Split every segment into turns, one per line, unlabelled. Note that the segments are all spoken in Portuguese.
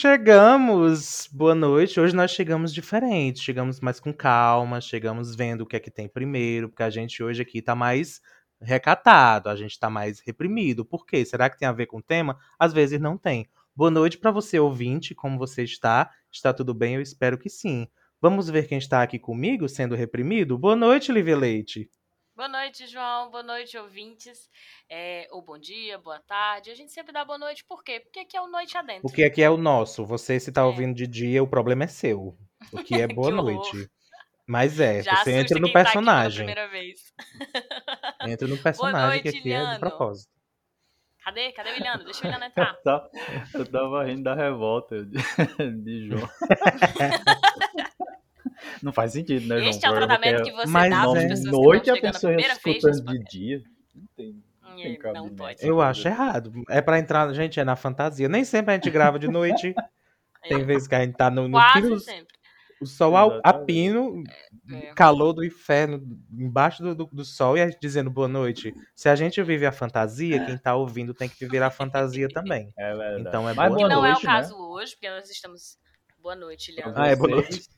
Chegamos, boa noite. Hoje nós chegamos diferente, chegamos mais com calma, chegamos vendo o que é que tem primeiro, porque a gente hoje aqui tá mais recatado, a gente tá mais reprimido. Por quê? Será que tem a ver com o tema? Às vezes não tem. Boa noite para você ouvinte, como você está? Está tudo bem? Eu espero que sim. Vamos ver quem está aqui comigo sendo reprimido? Boa noite, Lívia Leite.
Boa noite, João. Boa noite, ouvintes. É, ou bom dia, boa tarde. A gente sempre dá boa noite, por quê? Porque aqui é o Noite Adentro.
Porque aqui é o nosso. Você, se tá é. ouvindo de dia, o problema é seu. O que é boa noite. Mas é, Já você entra no personagem.
Tá vez.
entra no personagem noite, que aqui é de propósito.
Cadê? Cadê o Iliano? Deixa o Iliano entrar.
eu, tava, eu tava rindo da revolta de, de João. Não faz sentido, né, João?
Este é o tratamento que você
Mas
dá
para
as pessoas
noite
que
a pessoa escutando de dia. Não tem.
Não, não pode.
Eu acho errado. É pra entrar, gente, é na fantasia. Nem sempre a gente grava de noite. Tem vezes que a gente tá no, no
Quase pino, sempre.
O sol a, a pino, é, é. calor do inferno, embaixo do, do, do, sol, e a gente dizendo boa noite. Se a gente vive a fantasia, quem tá ouvindo tem que viver a fantasia também.
É verdade.
Então é
Mas
boa
que não
noite,
é o caso né? hoje, porque nós estamos. Boa noite, Leandro.
Ah, é boa noite.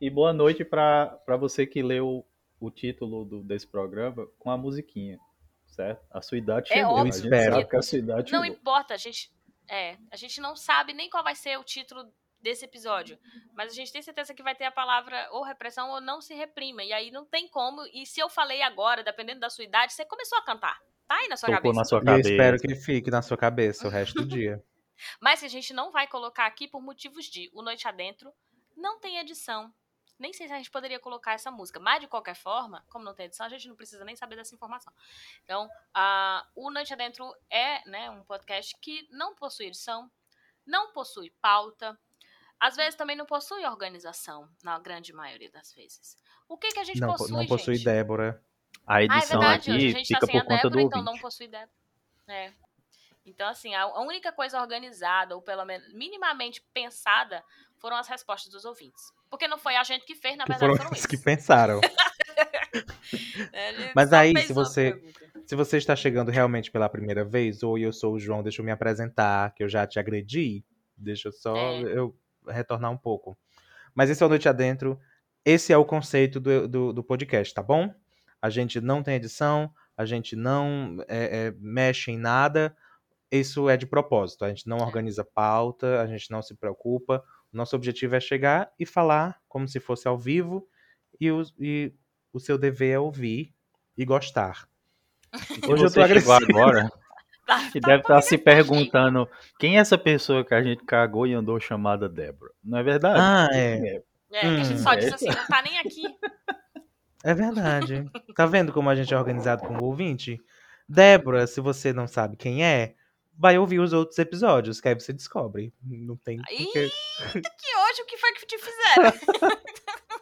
E boa noite para você que leu o título do, desse programa com a musiquinha, certo? A sua idade
é
chegou.
Óbvio,
gente sabe que a sua idade
Não
chegou.
importa, a gente, é, a gente não sabe nem qual vai ser o título desse episódio, mas a gente tem certeza que vai ter a palavra ou repressão ou não se reprima, e aí não tem como, e se eu falei agora, dependendo da sua idade, você começou a cantar, tá aí na sua
Tocou
cabeça.
na sua cabeça.
Eu espero que ele fique na sua cabeça o resto do dia.
Mas a gente não vai colocar aqui por motivos de o Noite Adentro não tem edição. Nem sei se a gente poderia colocar essa música, mas de qualquer forma, como não tem edição, a gente não precisa nem saber dessa informação. Então, uh, o Noite Adentro é né, um podcast que não possui edição, não possui pauta, às vezes também não possui organização, na grande maioria das vezes. O que, que a gente
não,
possui,
Não possui
gente?
Débora.
A edição
ah, é verdade,
aqui
a gente
fica
tá sem
por
a
conta
Débora,
do
então
ouvinte.
não possui Débora. É. Então, assim, a, a única coisa organizada, ou pelo menos minimamente pensada, foram as respostas dos ouvintes. Porque não foi a gente que fez, na verdade
foram
foram eles.
que pensaram.
É,
Mas aí, se você-. Se você está chegando realmente pela primeira vez, ou eu sou o João, deixa eu me apresentar, que eu já te agredi. Deixa eu só
É.
eu retornar um pouco. Mas esse é o Noite Adentro. Esse é o conceito do, do, do podcast, tá bom? A gente não tem edição, a gente não é, é, mexe em nada. Isso é de propósito. A gente não organiza pauta, a gente não se preocupa. Nosso objetivo é chegar e falar como se fosse ao vivo, e o, e o seu dever é ouvir e gostar.
Se
Hoje eu tô agressivo.
agora
Tá,
e
tá
deve estar se
porque-
perguntando quem é essa pessoa que a gente cagou e andou chamada Débora. Não é verdade?
Ah, é.
É, que a gente
Hum.
só disse assim, não tá nem aqui.
É verdade. Tá vendo como a gente é organizado com o ouvinte? Débora, se você não sabe quem é, vai ouvir os outros episódios, que aí você descobre. Não tem
Ih,
porquê.
que hoje o que foi que te fizeram?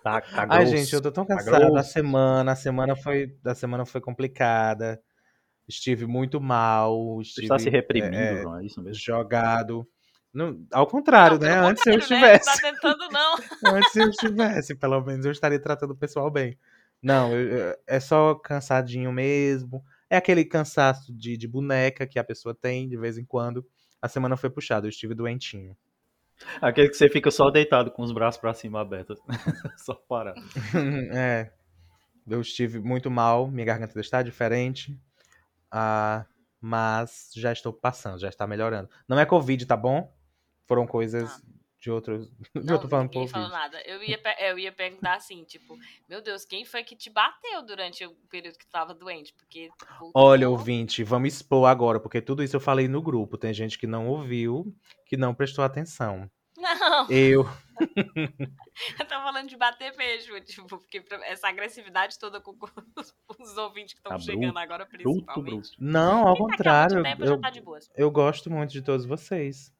Tá, tá
Ai, gente, eu tô tão
Tá
cansado. A
grosso.
semana, a semana foi, a semana foi complicada. Estive muito mal.
Você
Estive
está se reprimindo,
é,
João, é isso mesmo?
jogado. Não, ao contrário,
Não,
né?
pelo
Antes eu
contrário, né? Não
estivesse.
tá tentando, não.
Antes eu estivesse, pelo menos eu estaria tratando o pessoal bem. Não, eu- eu- é só cansadinho mesmo. É aquele cansaço de, de boneca que a pessoa tem de vez em quando. A semana foi puxada, eu estive doentinho.
Aquele que você fica só deitado com os braços pra cima abertos. só parado.
é, eu estive muito mal, minha garganta está diferente. Ah, mas já estou passando, já está melhorando. Não é Covid, tá bom? Foram coisas
Tá.
De outros.
Não,
tô falando
ninguém falou nada. Eu ia, eu ia perguntar assim, tipo, meu Deus, quem foi que te bateu durante o período que tu tava doente? Porque. voltou-
Olha, ouvinte, vamos expor agora, porque tudo isso eu falei no grupo. Tem gente que não ouviu, que não prestou atenção.
Não,
Eu.
eu tô falando de bater mesmo, tipo, porque essa agressividade toda com, os, ouvintes que estão
Tá
chegando
bruto,
agora,
Bruto,
principalmente.
bruto.
Não, ao
Quem tá
contrário.
tempo
Eu,
tá de
eu gosto muito de todos vocês.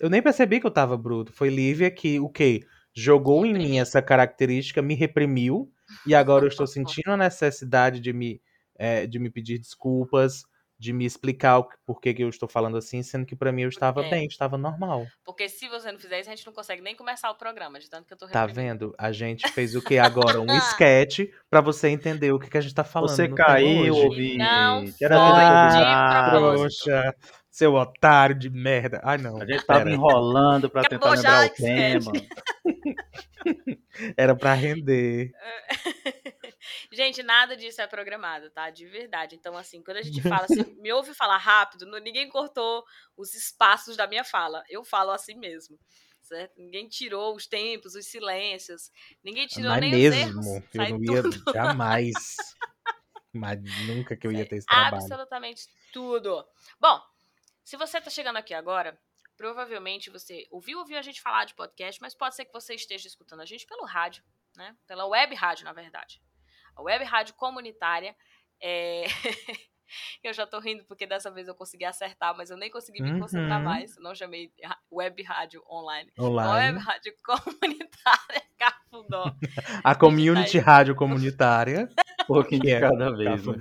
Eu nem percebi que eu tava bruto. Foi Lívia que, o quê? Jogou em mim essa característica, me reprimiu, e agora eu estou sentindo a necessidade de me, eh, de me pedir desculpas, de me explicar o, por que, que eu estou falando assim, sendo que para mim eu estava
É.
bem, estava normal.
Porque se você não fizer isso, a gente não consegue nem começar o programa, de tanto que eu tô
Tá vendo? A gente fez o que agora? Um sketch pra você entender o que, que a gente tá falando.
Você caiu, ouvinte.
Não
Era
foi de
combinado.
propósito.
trouxa, seu otário de merda. Ai, não.
A gente tava
Pera.
enrolando pra
Acabou
tentar
já,
lembrar o tema.
Era pra render.
Gente, nada disso é programado, tá? De verdade. Então, assim, quando a gente fala, se me ouve falar rápido, ninguém cortou os espaços da minha fala. Eu falo assim mesmo. Certo? Ninguém tirou os tempos, os silêncios. Ninguém tirou
Mas
nem os
mesmo,
erros.
eu
Sai
não ia
tudo.
jamais. Mas nunca que eu ia ter esse trabalho.
Absolutamente tudo. Bom, se você tá chegando aqui agora, provavelmente você ouviu ouviu a gente falar de podcast, mas pode ser que você esteja escutando a gente pelo rádio, né? Pela web rádio, na verdade. A web rádio comunitária é... Eu já tô rindo porque dessa vez eu consegui acertar, mas eu nem consegui me concentrar
Uhum.
mais. Não chamei web rádio online.
Online.
Web rádio comunitária Cafundó.
A community rádio comunitária.
Pouquinho
é
cada vez. Né?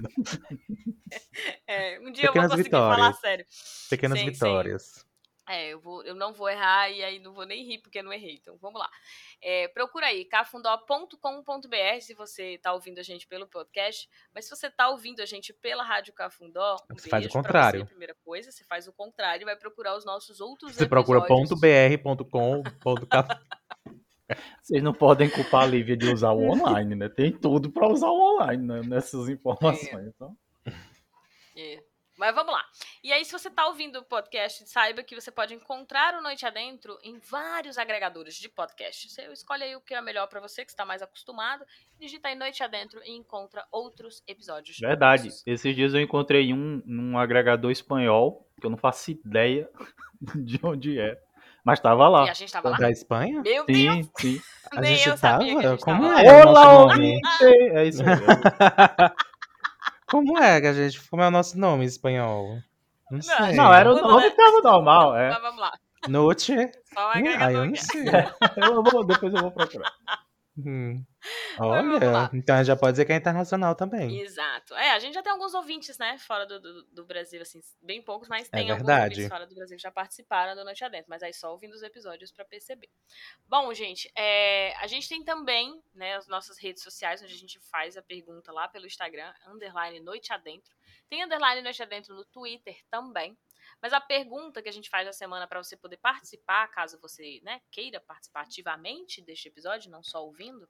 É, um dia eu
Pequenas
vou conseguir falar
vitórias.
sério.
Pequenas
Sim, sim.
vitórias.
É, eu, vou, eu não vou errar e aí não vou nem rir porque eu não errei. Então vamos lá. É, procura aí, cafundó.com.br se você tá ouvindo a gente pelo podcast. Mas se você tá ouvindo a gente pela Rádio Cafundó, um
Você faz o contrário.
Você, primeira coisa, você faz o contrário e vai procurar os nossos outros
Você procura
episódios.
ponto .br, ponto .com, ponto .com.
Vocês não podem culpar a Lívia de usar o online, né? Tem tudo pra usar o online né? nessas informações. Então,
É. Mas vamos lá. E aí, se você tá ouvindo o podcast, saiba que você pode encontrar o Noite Adentro em vários agregadores de podcast. Você escolhe aí o que é melhor pra você, que está mais acostumado, digita aí Noite Adentro e encontra outros episódios.
verdade.
nossos.
Esses dias eu encontrei um num agregador espanhol, que eu não faço ideia de onde é. Mas tava lá.
E a gente tava lá.
Da Espanha?
Meu Deus,
Sim, sim.
A
nem
gente
eu sabia que a
tava?
gente
Como
tava
é?
lá.
o nosso
Olá,
nome?
ouvinte! É isso mesmo.
Como é que a gente. Como é o nosso nome em espanhol? Não sei.
Não, era o nome
né?
que tava normal, é.
Mas vamos lá. Só um
Ah,
agregador
eu não sei.
Eu vou, depois eu vou procurar.
Hum.
vamos lá.
Olha, então já pode dizer que é internacional também.
Exato. É, a gente já tem alguns ouvintes, né, fora do, do, do Brasil, assim, bem poucos, mas
É
tem alguns
verdade.
ouvintes fora do Brasil que já participaram do Noite Adentro, mas aí só ouvindo os episódios pra perceber. Bom, gente, é, a gente tem também, né, as nossas redes sociais, onde a gente faz a pergunta lá pelo Instagram, underline Noite Adentro. Tem underline Noite Adentro no Twitter também. Mas a pergunta que a gente faz na semana para você poder participar, caso você né, queira participar ativamente deste episódio, não só ouvindo,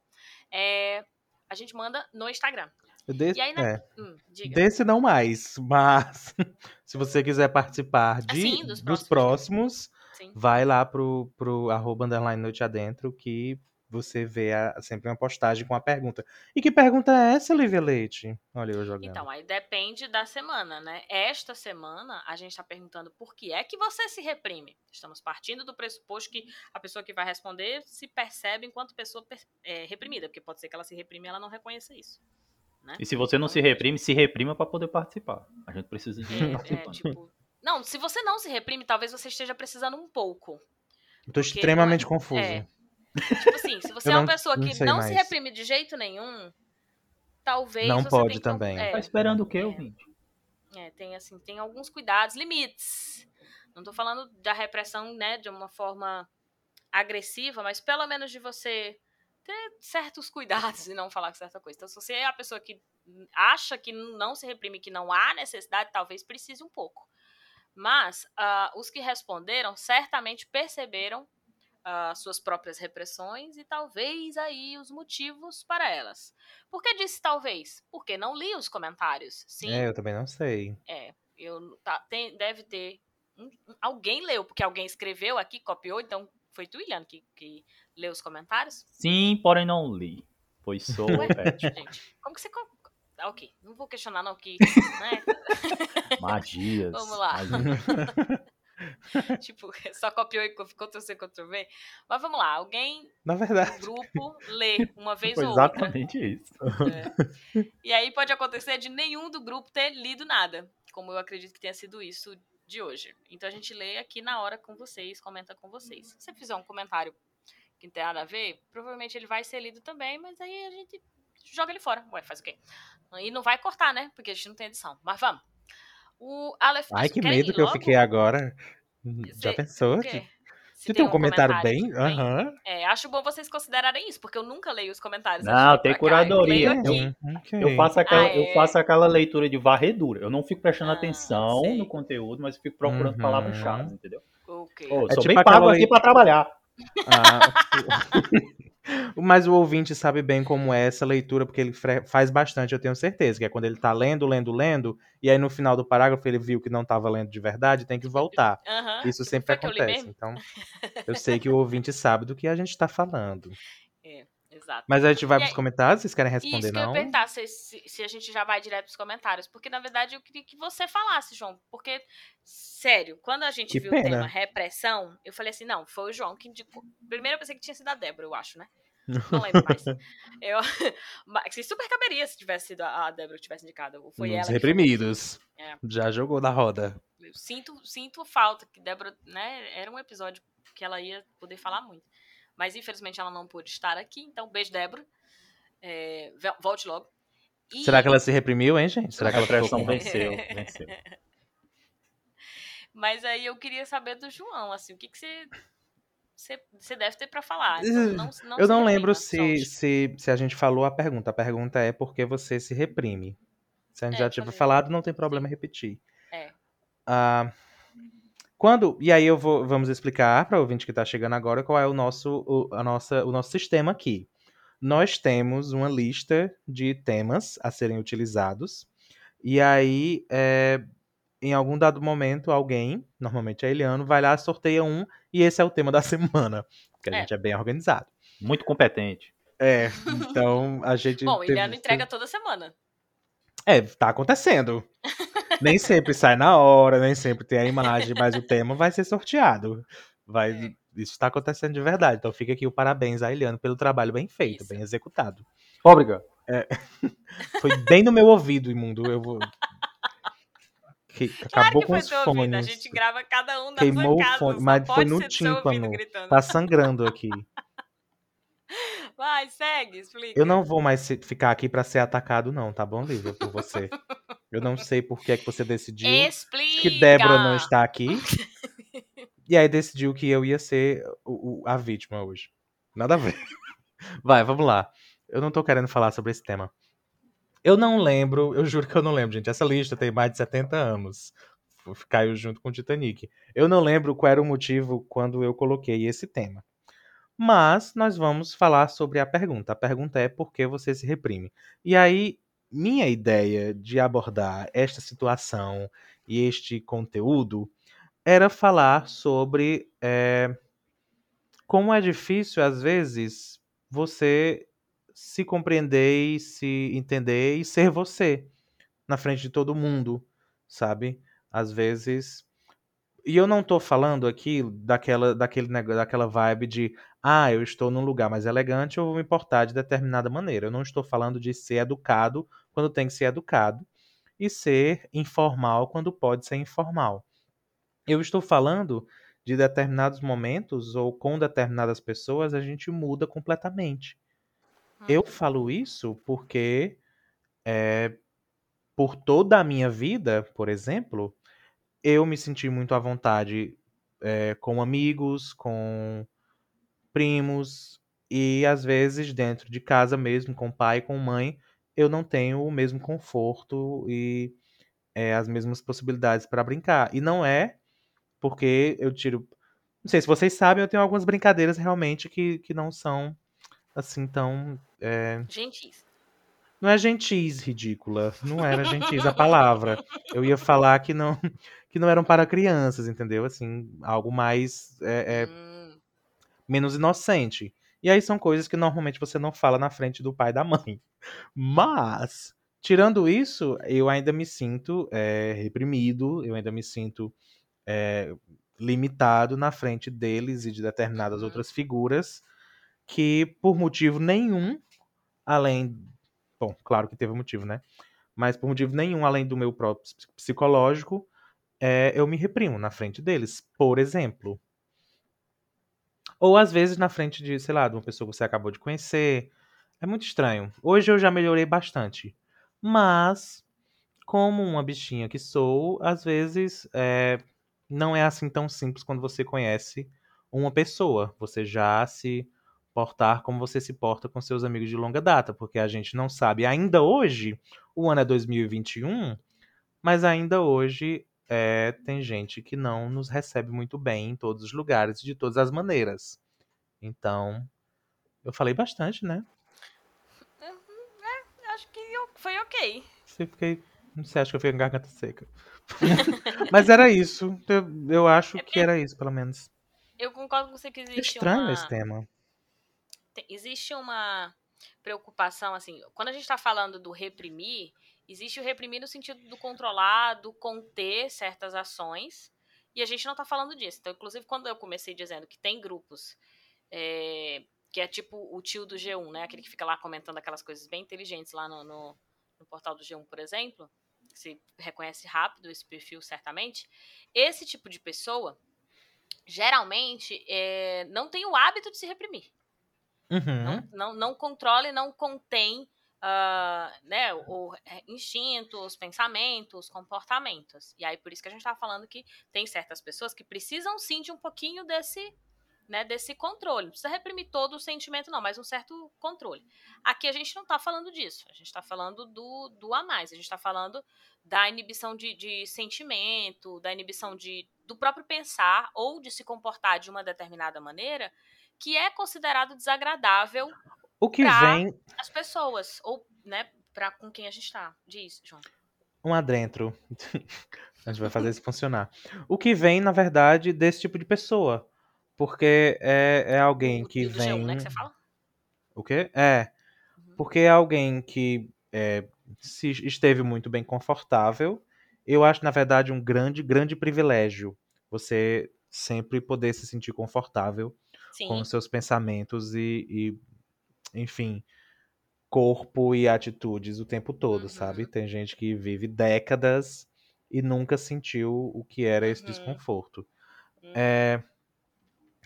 é, a gente manda no Instagram.
Desse,
E aí, na-
é,
Hum, diga.
desse não mais, mas se você quiser participar de,
sim, dos
dos
próximos,
próximos,
Sim.
vai lá pro, pro arroba underline noite adentro que você vê a- sempre uma postagem com a pergunta. E que pergunta é essa, Lívia Leite? Olha eu jogando.
Então, aí depende da semana, né? Esta semana, a gente está perguntando por que é que você se reprime. Estamos partindo do pressuposto que a pessoa que vai responder se percebe enquanto pessoa per- é, reprimida, porque pode ser que ela se reprime e ela não reconheça isso. Né?
E se você não se reprime, se reprima pra poder participar. A gente precisa de
É, é,
participar.
tipo, não, se você não se reprime, talvez você esteja precisando um pouco. Porque
extremamente
é-
confuso.
é. Tipo assim, se você
Eu
é uma
não-
pessoa
não
que
sei
não se reprime de jeito nenhum, talvez
Não
você
pode
tenha que-
também.
é,
Tá esperando o quê, ouvinte?
É, tem assim, tem alguns cuidados, limites. Não tô falando da repressão, né, de uma forma agressiva, mas pelo menos de você ter certos cuidados e não falar certa coisa. Então, se você é a pessoa que acha que não se reprime, que não há necessidade, talvez precise um pouco. Mas ah, os que responderam certamente perceberam ah, suas próprias repressões e talvez aí os motivos para elas. Por que disse talvez? Porque não li os comentários. Sim,
É, eu também não sei.
é, eu tá, tem, deve ter. um- alguém leu, porque alguém escreveu aqui, copiou, então foi tu, Iliano, que, que leu os comentários?
Sim, porém não li. Pois sou
Ué?
pet.
Gente, como que você. Ah, ok, não vou questionar, não, que. Né?
Magias.
Vamos lá.
magias.
tipo, só copiou e Ctrl C, Ctrl V. Mas vamos lá, alguém
Na
no
verdade,
grupo lê uma vez ou outra.
exatamente isso.
É. E aí pode acontecer de nenhum do grupo ter lido nada, como eu acredito que tenha sido isso de hoje. Então a gente lê aqui na hora com vocês, comenta com vocês. Se você fizer um comentário que não tem nada a ver, provavelmente ele vai ser lido também, mas aí a gente joga ele fora. Ué, faz o quê? E não vai cortar, né? Porque a gente não tem edição. Mas vamos. O Aleph,
Ai, que medo que eu
logo?
fiquei agora. Já pensou?
o quê? Se
Tu tem um comentário bem?
que vem.
Aham.
É, acho bom vocês considerarem isso, porque eu nunca leio os comentários.
Não, tem.
Eu
curadoria.
leio aqui.
Hum, ok.
Eu faço, aquela,
Ah, é?
eu faço aquela leitura de varredura. Eu não fico prestando
Ah,
atenção
sei.
no conteúdo, mas eu fico procurando
Uhum.
palavras-chave, entendeu?
Ok.
Ô, eu
É
sou
tipo
bem pago aqui pra trabalhar.
Ah, Mas o ouvinte sabe bem como é essa leitura, porque ele faz bastante, eu tenho certeza, que é quando ele tá lendo, lendo, lendo, e aí no final do parágrafo ele viu que não tava lendo de verdade, tem que voltar.
Aham.
Isso sempre acontece. Então, eu sei que o ouvinte sabe do que a gente tá falando.
Exato.
Mas a gente vai
E
pros
aí-
comentários, vocês querem responder,
Isso que eu ia
não?
perguntar, se, se, se a gente já vai direto pros comentários. Porque, na verdade, eu queria que você falasse, João. Porque, sério, quando a gente
Que
viu
pena.
o tema repressão, eu falei assim, não, foi o João que indicou. Primeiro eu pensei que tinha sido a Débora, eu acho, né? Não lembro mais. Eu, mas super caberia se tivesse sido a Débora que tivesse indicado. ou Foi
Os
ela.
reprimidos.
É.
Já jogou da roda.
Eu sinto, sinto falta que Débora, né, era um episódio que ela ia poder falar muito. Mas infelizmente ela não pôde estar aqui, então beijo, Débora. É, volte logo. E-
Será que ela se reprimiu, hein, gente? Será que
A
ela
pressão venceu, venceu.
Mas aí eu queria saber do João, assim, o que, que você, você, você deve ter pra falar. Então, não, não
Eu
se
não lembro se, se, se a gente falou a pergunta. A pergunta é por que você se reprime. Se a gente
É,
já tiver falado, não tem problema repetir.
É.
Ah, quando e aí eu vou vamos explicar para o ouvinte que está chegando agora qual é o nosso o, a nossa, o nosso sistema aqui. Nós temos uma lista de temas a serem utilizados e aí é, em algum dado momento alguém, normalmente é Eliano, vai lá sorteia um e esse é o tema da semana, porque a
É.
gente é bem organizado.
Muito competente.
É, então a gente.
Bom,
teve-
Iliano entrega toda semana.
É, tá acontecendo. nem sempre sai na hora, nem sempre tem a imagem, mas o tema vai ser sorteado. Vai,
É.
Isso tá acontecendo de verdade. Então fica aqui o parabéns a Eliane pelo trabalho bem feito,
Isso.
bem executado.
Obrigado.
Foi bem no meu ouvido, imundo. Eu vou. Que,
Claro
acabou
que
com
foi
os
seu ouvido. A
fones.
gente grava cada um da
Queimou o
sua casa.
fone, mas foi no tímpano. Tá sangrando aqui.
Vai, segue, explica.
Eu não vou mais ficar aqui pra ser atacado, não, tá bom, Lívia, por você. Eu não sei por que é que você decidiu.
Explica!
que Débora não está aqui. e aí decidiu que eu ia ser o- o- a vítima hoje. Nada a ver. Vai, vamos lá. Eu não tô querendo falar sobre esse tema. Eu não lembro, eu juro que eu não lembro, gente. Essa lista tem mais de 70 anos. Caiu junto com o Titanic. Eu não lembro qual era o motivo quando eu coloquei esse tema. Mas nós vamos falar sobre a pergunta. A pergunta é por que você se reprime? E aí, minha ideia de abordar esta situação e este conteúdo era falar sobre é, como é difícil, às vezes, você se compreender e se entender e ser você na frente de todo mundo, sabe? Às vezes. E eu não tô falando aqui daquela, daquele, daquela vibe de ah, eu estou num lugar mais elegante, eu vou me portar de determinada maneira. Eu não estou falando de ser educado quando tem que ser educado e ser informal quando pode ser informal. Eu estou falando de determinados momentos ou com determinadas pessoas a gente muda completamente. Eu falo isso porque é, por toda a minha vida, por exemplo, eu me senti muito à vontade é, com amigos, com primos e às vezes dentro de casa mesmo, com pai, com mãe, eu não tenho o mesmo conforto e é, as mesmas possibilidades para brincar. E não é porque eu tiro. Não sei se vocês sabem, eu tenho algumas brincadeiras realmente que, que não são assim tão. é,
Gentis.
Não é gentis, ridícula. Não era gentis a palavra. Eu ia falar que não que não eram para crianças, entendeu? Assim, algo mais é, é,
Hum,
menos inocente. E aí são coisas que normalmente você não fala na frente do pai e da mãe. Mas, tirando isso, eu ainda me sinto é, reprimido, eu ainda me sinto é, limitado na frente deles e de determinadas
Uhum.
outras figuras que, por motivo nenhum, além. Bom, claro que teve motivo, né? Mas por motivo nenhum, além do meu próprio ps- psicológico, é, eu me reprimo na frente deles. Por exemplo. Ou às vezes na frente de, sei lá, de uma pessoa que você acabou de conhecer. É muito estranho. Hoje eu já melhorei bastante. Mas como uma bichinha que sou, às vezes é, não é assim tão simples quando você conhece uma pessoa. Você já se portar como você se porta com seus amigos de longa data, porque a gente não sabe ainda hoje, o ano é 2021, mas ainda hoje é, tem gente que não nos recebe muito bem em todos os lugares, de todas as maneiras. Então, eu falei bastante, né?
Uhum, é, acho que foi ok.
Você, fiquei, você acha que eu fiquei com garganta seca? mas era isso. Eu, eu acho é que era isso, pelo menos.
Eu concordo com você que existe
Estranho
uma...
esse tema
existe uma preocupação, assim, quando a gente está falando do reprimir, existe o reprimir no sentido do controlar, do conter certas ações, e a gente não está falando disso. Então, inclusive, quando eu comecei dizendo que tem grupos, é, que é tipo o tio do G1, né, aquele que fica lá comentando aquelas coisas bem inteligentes lá no, no, no portal do G1, por exemplo, se reconhece rápido esse perfil, certamente, esse tipo de pessoa, geralmente, é, não tem o hábito de se reprimir.
Uhum.
Não, não, não controla e não contém uh, né, o, é, instintos, pensamentos, comportamentos. E aí, por isso que a gente está falando que tem certas pessoas que precisam sim de um pouquinho desse, né, desse controle. Não precisa reprimir todo o sentimento, não, mas um certo controle. Aqui a gente não está falando disso. A gente está falando do, do a mais. A gente está falando da inibição de, de sentimento, da inibição de, do próprio pensar ou de se comportar de uma determinada maneira que é considerado desagradável
o que vem
as pessoas ou né para com quem a gente está diz João.
Um adentro. A gente vai fazer isso funcionar. O que vem na verdade desse tipo de pessoa. Porque é, é alguém
o,
que
do
vem
G1, né, que você fala?
o quê? É. Uhum. porque é alguém que é, se esteve muito bem confortável eu acho na verdade um grande grande privilégio você sempre poder se sentir confortável Sim. com os seus pensamentos e, e, enfim, corpo e atitudes o tempo todo, uhum. sabe? Tem gente que vive décadas e nunca sentiu o que era esse uhum. desconforto. Uhum. É...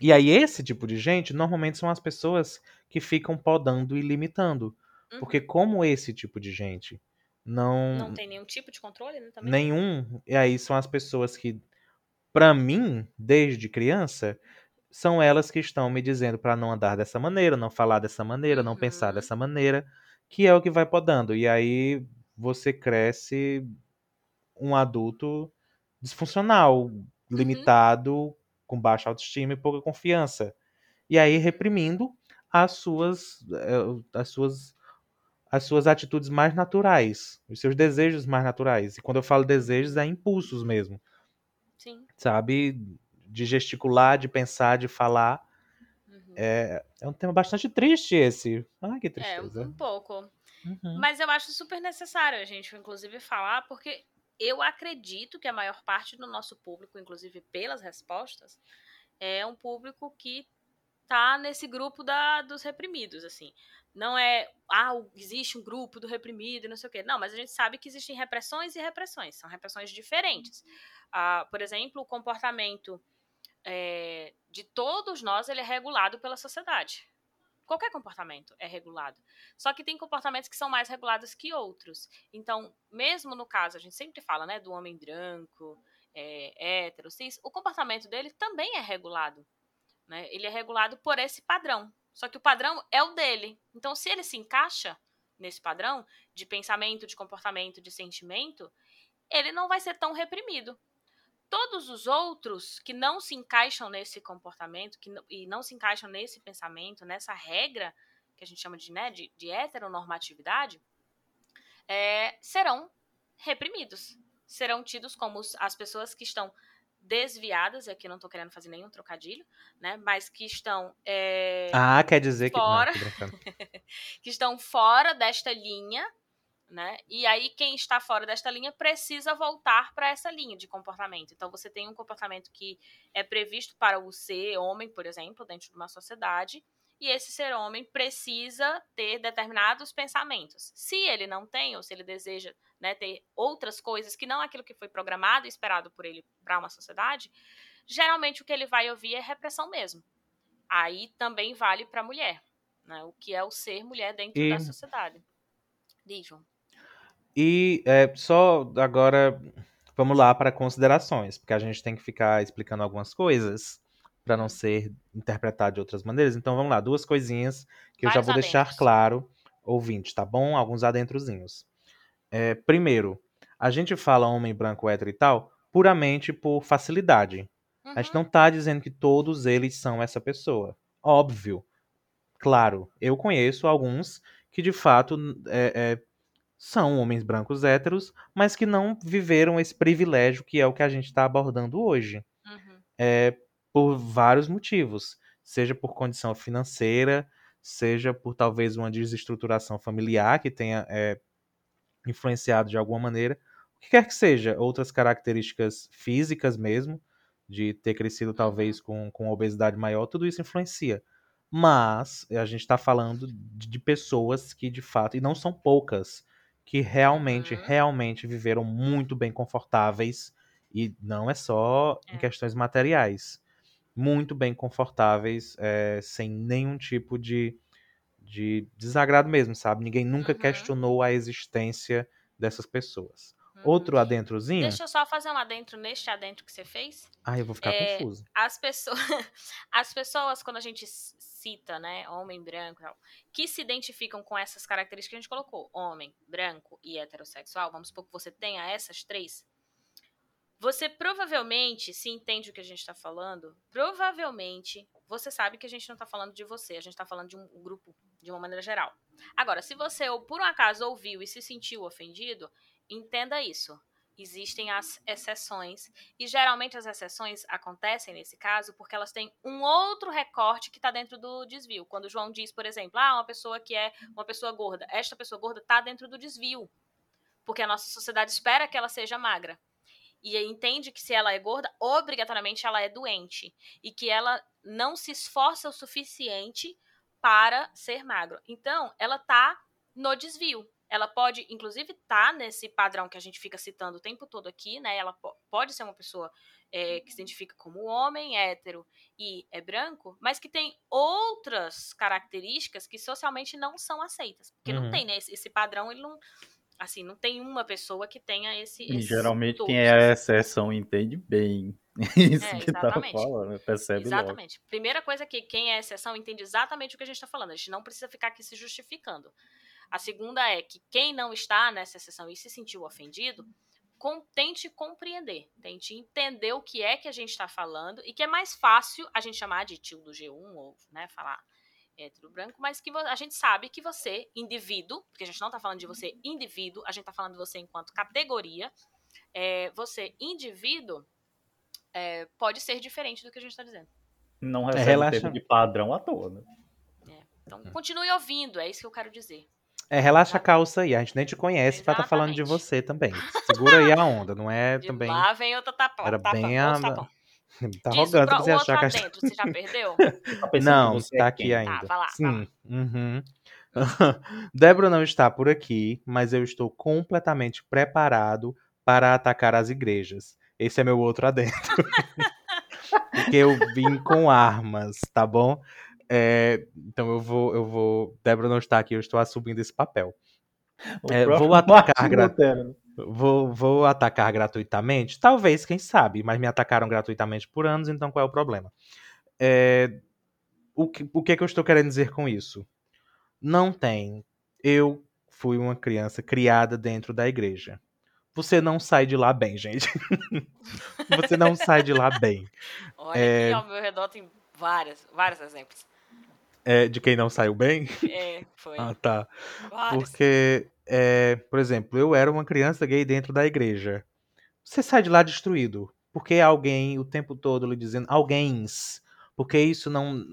E aí, esse tipo de gente, normalmente são as pessoas que ficam podando e limitando. Porque uhum. como esse tipo de gente não...
Não tem nenhum tipo de controle, né?
Também. Nenhum. E aí são as pessoas que, para mim, desde criança, são elas que estão me dizendo para não andar dessa maneira, não falar dessa maneira, uhum. não pensar uhum. dessa maneira, que é o que vai podando. E aí você cresce um adulto disfuncional, uhum. limitado, com baixa autoestima e pouca confiança. E aí reprimindo as suas eh, as suas as suas atitudes mais naturais, os seus desejos mais naturais. E quando eu falo desejos, é impulsos mesmo.
Sim.
Sabe? De gesticular, de pensar, de falar. Uhum. É, é um tema bastante triste esse. Ai, que tristeza.
É, um pouco. Uhum. Mas eu acho super necessário a gente, inclusive, falar, porque eu acredito que a maior parte do nosso público, inclusive pelas respostas, é um público que tá nesse grupo da, dos reprimidos, assim. Não é, ah, existe um grupo do reprimido e não sei o quê. Não, mas a gente sabe que existem repressões e repressões. São repressões diferentes. Ah, por exemplo, o comportamento é, de todos nós, ele é regulado pela sociedade. Qualquer comportamento é regulado. Só que tem comportamentos que são mais regulados que outros. Então, mesmo no caso, a gente sempre fala, né, do homem branco, é, hétero, cis, o comportamento dele também é regulado. Né? Ele é regulado por esse padrão. Só que o padrão é o dele. Então, se ele se encaixa nesse padrão de pensamento, de comportamento, de sentimento, ele não vai ser tão reprimido todos os outros que não se encaixam nesse comportamento que, e não se encaixam nesse pensamento, nessa regra que a gente chama de, né, de, de heteronormatividade, é, serão reprimidos. Serão tidos como as pessoas que estão desviadas, e aqui não estou querendo fazer nenhum trocadilho, né? Mas que estão. É,
ah, quer dizer
fora,
que.
Não, que estão fora desta linha né? E aí quem está fora desta linha precisa voltar para essa linha de comportamento. Então você tem um comportamento que é previsto para o ser homem, por exemplo, dentro de uma sociedade, e esse ser homem precisa ter determinados pensamentos. Se ele não tem, ou se ele deseja né, ter outras coisas que não aquilo que foi programado e esperado por ele para uma sociedade, geralmente o que ele vai ouvir é repressão mesmo. Aí também vale para a mulher, né, o que é o ser mulher dentro e... da sociedade. Diz, João.
E é, só agora vamos lá para considerações, porque a gente tem que ficar explicando algumas coisas para não ser interpretado de outras maneiras. Então vamos lá, duas coisinhas que eu já vou deixar claro, ouvinte, tá bom? Alguns adentrozinhos. É, primeiro, a gente fala homem branco hétero e tal puramente por facilidade. A gente
Uhum,
não tá dizendo que todos eles são essa pessoa. Óbvio. Claro, eu conheço alguns que de fato é, é, são homens brancos héteros, mas que não viveram esse privilégio que é o que a gente está abordando hoje.
uhum,
É, por vários motivos. Seja por condição financeira, seja por talvez uma desestruturação familiar que tenha é, influenciado de alguma maneira. O que quer que seja, outras características físicas mesmo, de ter crescido talvez com, com obesidade maior, tudo isso influencia. Mas a gente está falando de, de pessoas que de fato, e não são poucas, que realmente,
Uhum.
realmente viveram muito bem confortáveis, e não é só em
É.
questões materiais, muito bem confortáveis, é, sem nenhum tipo de, de desagrado mesmo, sabe? Ninguém nunca
Uhum.
questionou a existência dessas pessoas. Outro adentrozinho.
Deixa eu só fazer um adentro neste adentro que você fez.
Ai, eu vou ficar
É,
confuso.
As pessoas, as pessoas, quando a gente cita, né, homem branco e tal, que se identificam com essas características que a gente colocou, homem, branco e heterossexual, vamos supor que você tenha essas três, você provavelmente, se entende o que a gente está falando, provavelmente você sabe que a gente não está falando de você, a gente está falando de um grupo de uma maneira geral. Agora, se você ou por um acaso ouviu e se sentiu ofendido, entenda isso. Existem as exceções e geralmente as exceções acontecem nesse caso porque elas têm um outro recorte que está dentro do desvio. Quando o João diz, por exemplo, ah, uma pessoa que é uma pessoa gorda, esta pessoa gorda está dentro do desvio, porque a nossa sociedade espera que ela seja magra e entende que se ela é gorda, obrigatoriamente ela é doente e que ela não se esforça o suficiente para ser magro. Então, ela tá no desvio. Ela pode, inclusive, estar tá nesse padrão que a gente fica citando o tempo todo aqui, né? Ela pode ser uma pessoa é, que se identifica como homem, hétero e é branco, mas que tem outras características que socialmente não são aceitas. Porque
Uhum.
não tem, né? Esse, esse padrão, ele não. Assim, não tem uma pessoa que tenha esse.
E
esse
geralmente
todos,
quem é a
assim.
exceção entende bem isso
É,
que tá falando, percebe logo.
Exatamente. Primeira coisa que quem é exceção entende exatamente o que a gente está falando. A gente não precisa ficar aqui se justificando. A segunda é que quem não está nessa exceção e se sentiu ofendido, com- tente compreender, tente entender o que é que a gente está falando e que é mais fácil a gente chamar de tio do G1 ou né, falar hétero branco, mas que a gente sabe que você, indivíduo, porque a gente não está falando de você indivíduo, a gente está falando de você enquanto categoria, é, você indivíduo é, pode ser diferente do que a gente está dizendo.
Não
É,
recebe
relaxa.
termo de padrão à toa, né?
Então,
Hum.
continue ouvindo, é isso que eu quero dizer.
É, relaxa a calça aí, a gente nem te conhece pra tá falando de você também. Segura aí a onda, não é
De
também.
lá vem outra tapão.
Era
tapão,
bem a-
tapão.
Tá
Diz o,
arrogante
pro-
você achar que a
adentro, você já perdeu?
Tá
Não, tá aqui
quem?
ainda.
Tá, vai lá, vai
Sim. Uhum. Débora não está por aqui, mas eu estou completamente preparado para atacar as igrejas. Esse é meu outro adentro. Porque eu vim com armas, tá bom? É, então eu vou, eu vou. Débora não está aqui, eu estou assumindo esse papel. É, vou atacar gra-? Vou, vou atacar gratuitamente? Talvez, quem sabe, mas me atacaram gratuitamente por anos, então qual é o problema? É, o, que, o que é que eu estou querendo dizer com isso? Não tem. Eu fui uma criança criada dentro da igreja. Você não sai de lá bem, gente. Você não sai de lá bem.
Olha
É.
aqui ao meu redor tem várias, vários exemplos.
É, de quem não saiu bem?
É, foi.
Ah, tá.
vários.
Porque, é, por exemplo, eu era uma criança gay dentro da igreja. Você sai de lá destruído. Porque alguém o tempo todo lhe dizendo, alguém, porque isso não,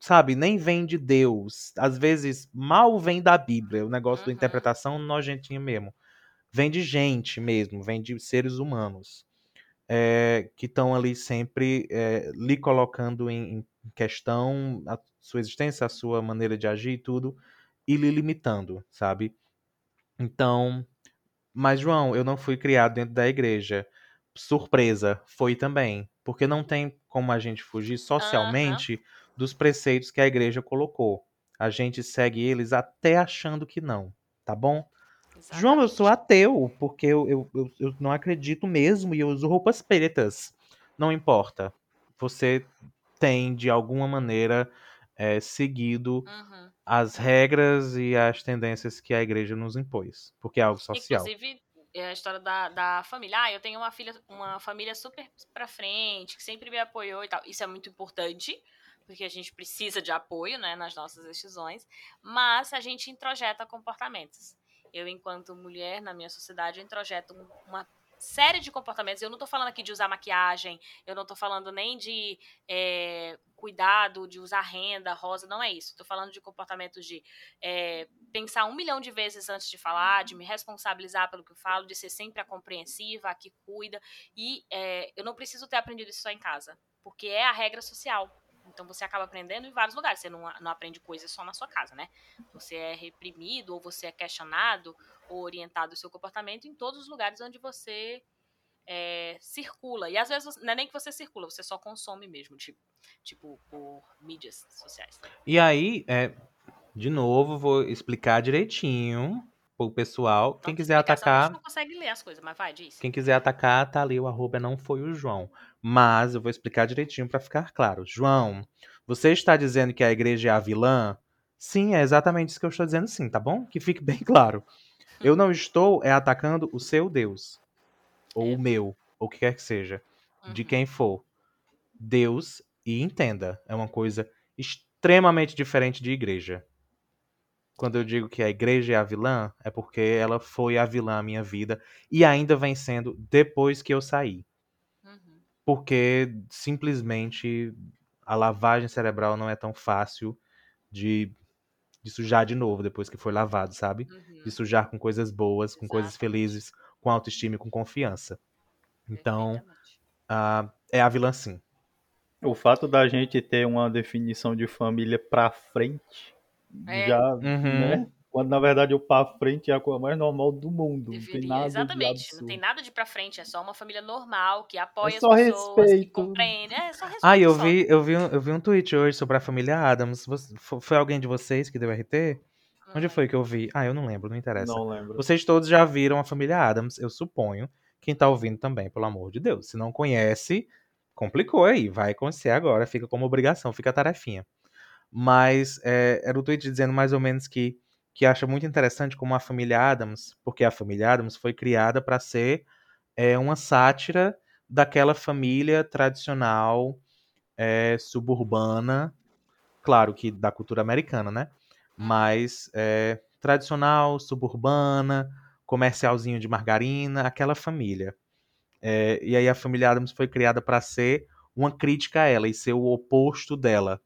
sabe, nem vem de Deus. Às vezes mal vem da Bíblia, o negócio da
Uhum.
interpretação nojentinha mesmo. Vem de gente mesmo, vem de seres humanos. é, que estão ali sempre é, lhe colocando em, em questão a sua existência, a sua maneira de agir e tudo, e lhe limitando, sabe? Então, mas João, eu não fui criado dentro da igreja. Surpresa, foi também, porque não tem como a gente fugir socialmente dos preceitos que a igreja colocou. A gente segue eles até achando que não, tá bom? João, eu
Exatamente.
sou ateu, porque eu, eu, eu, eu não acredito mesmo e eu uso roupas pretas. Não importa. Você tem, de alguma maneira, é, seguido
Uhum.
as regras e as tendências que a igreja nos impôs, porque é algo social.
Inclusive, é a história da, da família. Ah, eu tenho uma filha, uma família super pra frente, que sempre me apoiou e tal. Isso é muito importante, porque a gente precisa de apoio, né, nas nossas decisões. Mas a gente introjeta comportamentos. Eu, enquanto mulher, na minha sociedade, eu introjeto um- uma série de comportamentos. Eu não tô falando aqui de usar maquiagem, eu não tô falando nem de é, cuidado, de usar renda, rosa, não é isso. Tô falando de comportamentos de é, pensar um milhão de vezes antes de falar, de me responsabilizar pelo que eu falo, de ser sempre a compreensiva, a que cuida. E é, eu não preciso ter aprendido isso só em casa, porque é a regra social. Então você acaba aprendendo em vários lugares. Você não, não aprende coisas só na sua casa, né? Você é reprimido, ou você é questionado, orientado o seu comportamento em todos os lugares onde você é, circula. E às vezes não é nem que você circula, você só consome mesmo, tipo, tipo por mídias sociais.
E aí, é, de novo, vou explicar direitinho pro pessoal. Quem quiser atacar,
não consegue ler as coisas, mas vai, diz.
Quem quiser atacar, tá ali, o arroba não foi o João. Mas eu vou explicar direitinho pra ficar claro. João, você está dizendo que a igreja é a vilã? Sim, é exatamente isso que eu estou dizendo sim, tá bom? Que fique bem claro. Eu não estou é atacando o seu Deus. Ou
É.
o meu, ou o que quer que seja. De
Uhum.
quem for. Deus, e entenda, é uma coisa extremamente diferente de igreja. Quando eu digo que a igreja é a vilã, é porque ela foi a vilã na minha vida e ainda vem sendo depois que eu saí.
Uhum.
Porque simplesmente a lavagem cerebral não é tão fácil de, de sujar de novo depois que foi lavado, sabe?
Uhum.
De sujar com coisas boas, com coisas felizes, com autoestima e com confiança. Então, ah, é a vilã sim.
O fato da gente ter uma definição de família pra frente
É.
já,
Uhum.
né? Quando na verdade o pra frente é a coisa mais normal do mundo. Não tem
Deveria,
nada
exatamente.
de
Não tem nada de pra frente, é só uma família normal que apoia
É só
as pessoas, que
respeito.
compreende. É só respeito.
Ah, eu
só.
vi, eu, vi um, eu vi um tweet hoje sobre a família Adams. Foi alguém de vocês que deu RT?
Não
Onde
lembro.
foi que eu vi? Ah, eu não lembro, não interessa.
Não lembro.
Vocês todos já viram a família Adams, eu suponho. Quem tá ouvindo também, pelo amor de Deus. Se não conhece, complicou aí. Vai conhecer agora, fica como obrigação, fica a tarefinha. Mas é, era o tweet dizendo mais ou menos que, que acha muito interessante como a família Adams, porque a família Adams foi criada para ser é, uma sátira daquela família tradicional é, suburbana, claro que da cultura americana, né? Mas é, tradicional, suburbana, comercialzinho de margarina, aquela família. É, e aí a família Adams foi criada para ser uma crítica a ela e ser o oposto dela.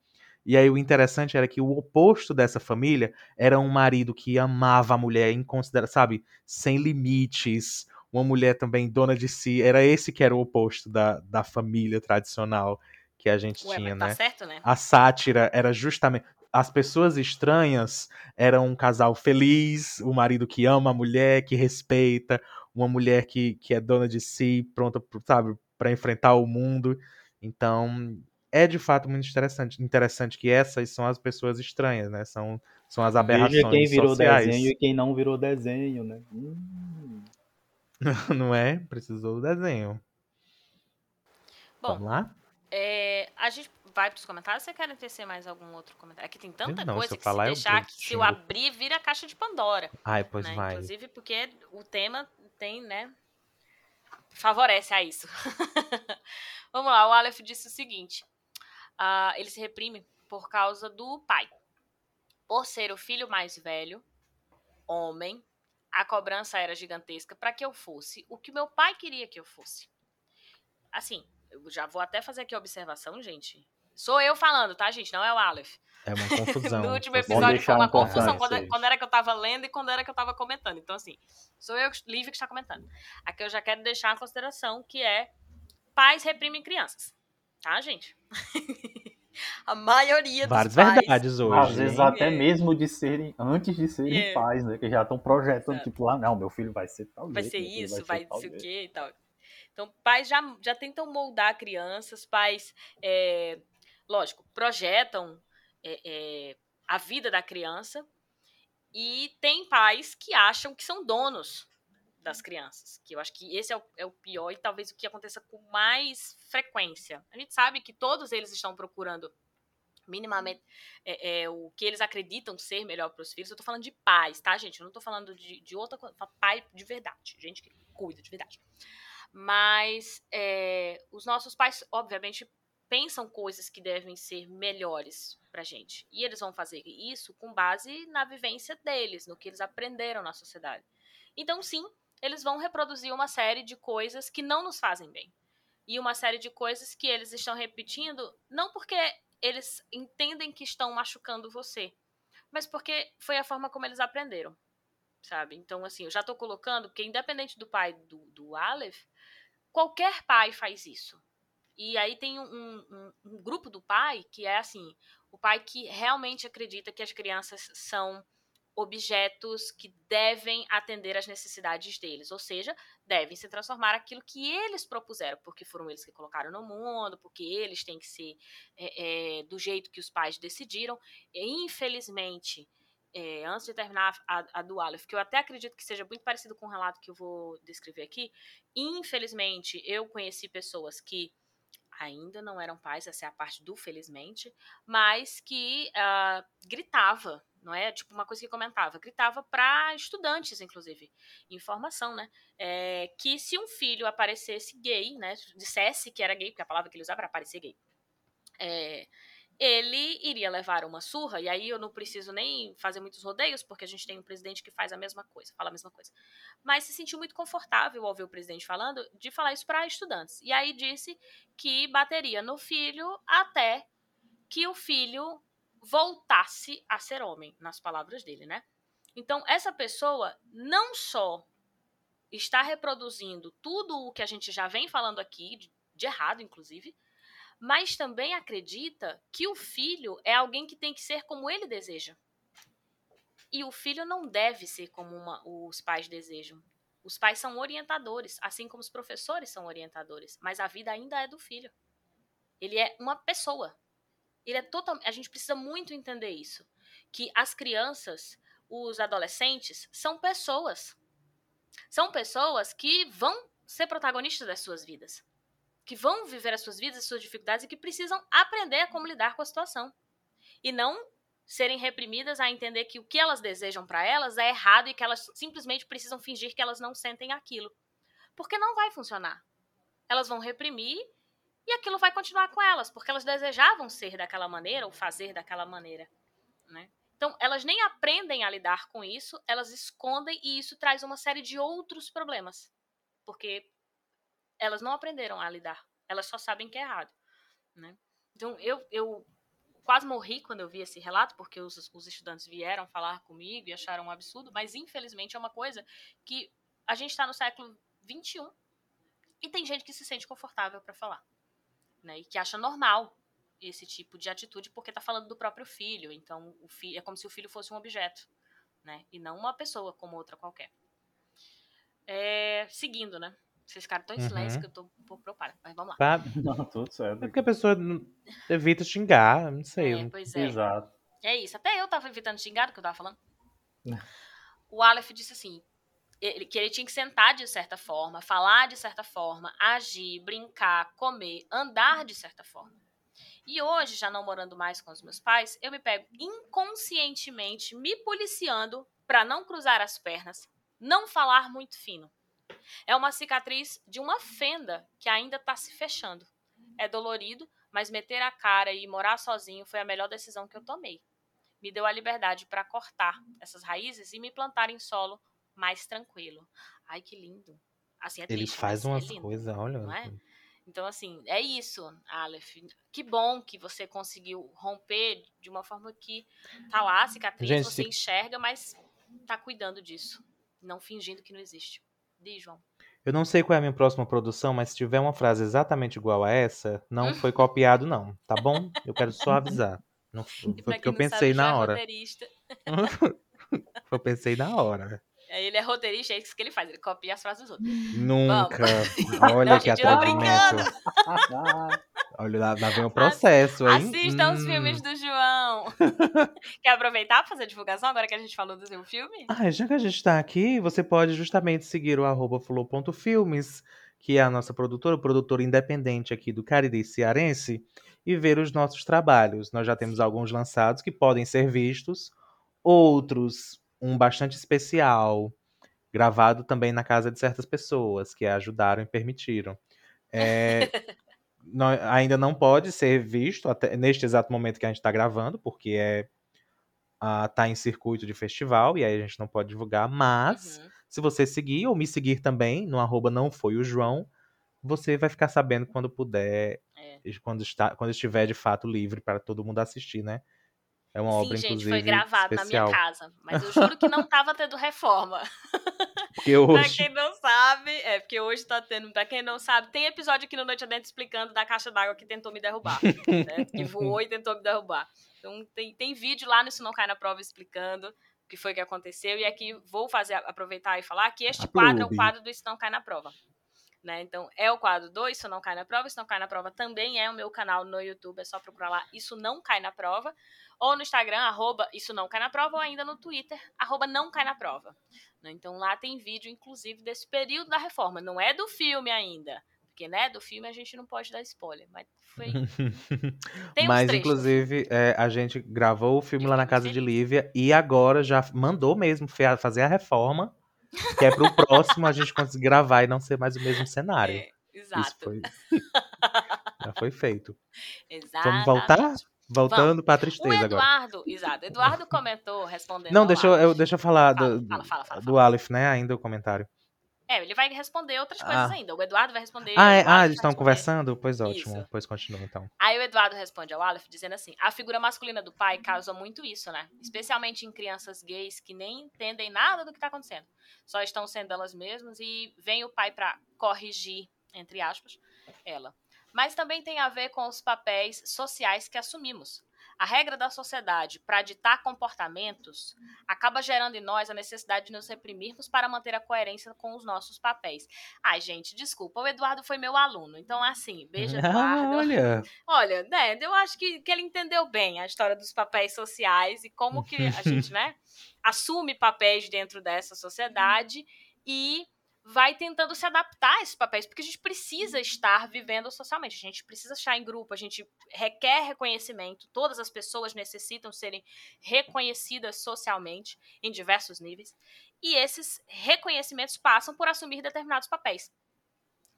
E aí o interessante era que o oposto dessa família era um marido que amava a mulher em considera, sabe, sem limites, uma mulher também dona de si. Era esse que era o oposto da, da família tradicional que a gente
Ué,
tinha,
tá
né?
certo, né?
A sátira era justamente. As pessoas estranhas eram um casal feliz, o marido que ama a mulher, que respeita, uma mulher que, que é dona de si, pronta, pro- sabe, para enfrentar o mundo. Então, é de fato muito interessante, interessante que essas são as pessoas estranhas, né? São, são as aberrações
Veja quem virou
sociais.
desenho e quem não virou desenho, né? Hum.
Não é? Precisou do desenho.
Bom,
Vamos lá?
é, a gente vai pros comentários. Você quer tecer mais algum outro comentário? Aqui tem tanta
não, se
coisa
eu
que
falar, eu-
se deixar, que se eu abrir, vira caixa de Pandora.
Ai, pois
né?
vai.
Inclusive porque o tema tem, né? Favorece a isso. Vamos lá, o Aleph disse o seguinte: ah, ele se reprime por causa do pai. Por ser o filho mais velho, homem, a cobrança era gigantesca para que eu fosse o que meu pai queria que eu fosse. Assim, eu já vou até fazer aqui a observação, gente. Sou eu falando, tá, gente? Não é o Aleph.
É uma confusão.
No último episódio foi uma confusão quando,
isso.
quando era que eu tava lendo e quando era que eu tava comentando. Então, assim, sou eu, Lívia, que está comentando. Aqui eu já quero deixar uma consideração que é pais reprimem crianças. Tá, gente? A maioria dos
Várias
pais...
verdades hoje.
Às vezes
hein?
até
É.
mesmo de serem, antes de serem
É.
pais, né? Que já estão projetando,
Exato.
tipo, ah, não, meu filho vai ser tal
vai
jeito,
ser isso,
ser
vai
tal
ser o quê e tal. Então, pais já, já tentam moldar crianças, pais, é, lógico, projetam é, é, a vida da criança E tem pais que acham que são donos das crianças, que eu acho que esse é o, é o, pior e talvez o que aconteça com mais frequência. A gente sabe que todos eles estão procurando minimamente é, é, o que eles acreditam ser melhor para os filhos. Eu tô falando de pais, tá, gente? Eu não tô falando de, de outra coisa. Pai de verdade, gente que cuida de verdade. Mas é, os nossos pais, obviamente, pensam coisas que devem ser melhores pra gente. E eles vão fazer isso com base na vivência deles, no que eles aprenderam na sociedade. Então, sim, eles vão reproduzir uma série de coisas que não nos fazem bem. E uma série de coisas que eles estão repetindo, não porque eles entendem que estão machucando você, mas porque foi a forma como eles aprenderam, sabe? Então, assim, eu já tô colocando, porque independente do pai do, do Aleph, qualquer pai faz isso. E aí tem um, um, um, grupo do pai que é assim: o pai que realmente acredita que as crianças são objetos que devem atender às necessidades deles, ou seja, devem se transformar aquilo que eles propuseram, porque foram eles que colocaram no mundo, porque eles têm que ser é, é, do jeito que os pais decidiram. E, infelizmente, é, antes de terminar a, a do Aleph, que eu até acredito que seja muito parecido com o relato que eu vou descrever aqui, infelizmente eu conheci pessoas que ainda não eram pais, essa é a parte do felizmente, mas que uh, gritava, não é? Tipo uma coisa que comentava, gritava para estudantes, inclusive, informação, né? É, que se um filho aparecesse gay, né? Dissesse que era gay, porque a palavra que ele usava era aparecer gay. É, ele iria levar uma surra, e aí eu não preciso nem fazer muitos rodeios, porque a gente tem um presidente que faz a mesma coisa, fala a mesma coisa. Mas se sentiu muito confortável ao ver o presidente falando, de falar isso para estudantes. E aí disse que bateria no filho até que o filho voltasse a ser homem, nas palavras dele, né? Então, essa pessoa não só está reproduzindo tudo o que a gente já vem falando aqui, de, errado, inclusive, mas também acredita que o filho é alguém que tem que ser como ele deseja. E o filho não deve ser como uma, os pais desejam. Os pais são orientadores, assim como os professores são orientadores, mas a vida ainda é do filho. Ele é uma pessoa. Ele é total, a gente precisa muito entender isso, que as crianças, os adolescentes são pessoas. São pessoas que vão ser protagonistas das suas vidas que vão viver as suas vidas, as suas dificuldades e que precisam aprender a como lidar com a situação. E não serem reprimidas a entender que o que elas desejam para elas é errado e que elas simplesmente precisam fingir que elas não sentem aquilo. Porque não vai funcionar. Elas vão reprimir e aquilo vai continuar com elas, porque elas desejavam ser daquela maneira ou fazer daquela maneira. Né? Então, elas nem aprendem a lidar com isso, elas escondem e isso traz uma série de outros problemas. Porque elas não aprenderam a lidar. Elas só sabem que é errado. Né? Então, eu, eu quase morri quando eu vi esse relato, porque os, os estudantes vieram falar comigo e acharam um absurdo, mas infelizmente é uma coisa que a gente está no século XXI e tem gente que se sente confortável para falar. Né? E que acha normal esse tipo de atitude porque está falando do próprio filho. Então, o fi é como se o filho fosse um objeto, né? E não uma pessoa como outra qualquer. É, seguindo, né? Vocês ficaram tão em silêncio uhum. que eu tô um pouco preocupada. Mas vamos lá.
Tá.
Não, tudo certo.
É porque a pessoa evita xingar, não sei.
É, pois é.
Exato.
É isso. Até eu tava evitando xingar do que eu tava falando. o Aleph disse assim: ele, que ele tinha que sentar de certa forma, falar de certa forma, agir, brincar, comer, andar de certa forma. E hoje, já não morando mais com os meus pais, eu me pego inconscientemente me policiando para não cruzar as pernas, não falar muito fino. É uma cicatriz de uma fenda que ainda está se fechando. É dolorido, mas meter a cara e morar sozinho foi a melhor decisão que eu tomei. Me deu a liberdade para cortar essas raízes e me plantar em solo mais tranquilo. Ai, que lindo. Assim, é
Ele faz é umas é coisas, olha.
É? Então, assim, é isso, Aleph. Que bom que você conseguiu romper de uma forma que tá lá a cicatriz, Gente, você se... enxerga, mas tá cuidando disso. Não fingindo que não existe. Diz, João.
Eu não sei qual é a minha próxima produção, mas se tiver uma frase exatamente igual a essa, não foi copiado, não. Tá bom? Eu quero só avisar. Não foi porque eu pensei na hora. eu pensei na hora.
Aí Ele é roteirista, é isso que ele faz, ele copia as frases dos outros.
Nunca.
Não,
Olha que
eu tô
atrevimento. Olha, lá, lá vem o processo, hein?
Assistam os
Hum.
filmes do João. Quer aproveitar pra fazer divulgação agora que a gente falou do seu filme?
Ah, já que a gente tá aqui, você pode justamente seguir o arroba flow.filmes, que é a nossa produtora, produtora independente aqui do Cariri Cearense, e ver os nossos trabalhos. Nós já temos alguns lançados que podem ser vistos, outros, um bastante especial, gravado também na casa de certas pessoas que ajudaram e permitiram. É, nó- ainda não pode ser visto até neste exato momento que a gente está gravando, porque é tá em circuito de festival e aí a gente não pode divulgar, mas
Uhum.
se você seguir ou me seguir também no arroba não foi o João, você vai ficar sabendo quando puder,
É.
quando, está, quando estiver de fato livre para todo mundo assistir, né? É uma
Sim,
obra,
gente,
inclusive,
foi gravado
especial.
na minha casa. Mas eu juro que não tava tendo reforma.
Porque
Pra
hoje...
quem não sabe, é porque hoje tá tendo. Pra quem não sabe, tem episódio aqui no Noite Adentro explicando da caixa d'água que tentou me derrubar. né? Que voou e tentou me derrubar. Então tem, tem vídeo lá no Isso Não Cai na Prova explicando o que foi que aconteceu. E aqui vou fazer, aproveitar e falar que este quadro é o quadro do Isso Não Cai na Prova. Né? Então, é o quadro do Isso Não Cai na Prova. Isso Não Cai na Prova também é o meu canal no YouTube. É só procurar lá Isso Não Cai na Prova. Ou no Instagram, arroba Isso Não Cai na Prova. Ou ainda no Twitter, arroba Não Cai na Prova. né? Então, lá tem vídeo, inclusive, desse período da reforma. Não é do filme ainda. Porque, né, do filme a gente não pode dar spoiler. Mas foi...
Mas, inclusive, é, a gente gravou o filme lá na
fico
casa de. Lívia e agora já mandou mesmo fazer a reforma, que é pro próximo a gente conseguir gravar e não ser mais o mesmo cenário.
É,
Isso
exato.
foi. já foi feito.
Exatamente.
Vamos voltar? Voltando pra
O
tristeza agora.
Eduardo, exato. Eduardo comentou, respondendo.
Não, deixa eu, deixa eu falar
Fala,
do,
fala, fala,
do Aleph, né? Ainda o comentário.
É, ele vai responder outras coisas
Ah.
ainda. O Eduardo vai responder.
Ah, é? ah eles estão conversando? Pois ótimo.
Isso.
Pois continua então.
Aí o Eduardo responde ao Aleph dizendo assim: a figura masculina do pai causa muito isso, né? Especialmente em crianças gays que nem entendem nada do que tá acontecendo. Só estão sendo elas mesmas e vem o pai pra corrigir, entre aspas, ela. Mas também tem a ver com os papéis sociais que assumimos. A regra da sociedade para ditar comportamentos acaba gerando em nós a necessidade de nos reprimirmos para manter a coerência com os nossos papéis. Ai, gente, desculpa, o Eduardo foi meu aluno. Então, assim, beijo, Eduardo.
Olha.
Olha, né, eu acho que, que ele entendeu bem a história dos papéis sociais e como que a gente, né, assume papéis dentro dessa sociedade e vai tentando se adaptar a esses papéis, porque a gente precisa estar vivendo socialmente, a gente precisa estar em grupo, a gente requer reconhecimento, todas as pessoas necessitam serem reconhecidas socialmente em diversos níveis, e esses reconhecimentos passam por assumir determinados papéis.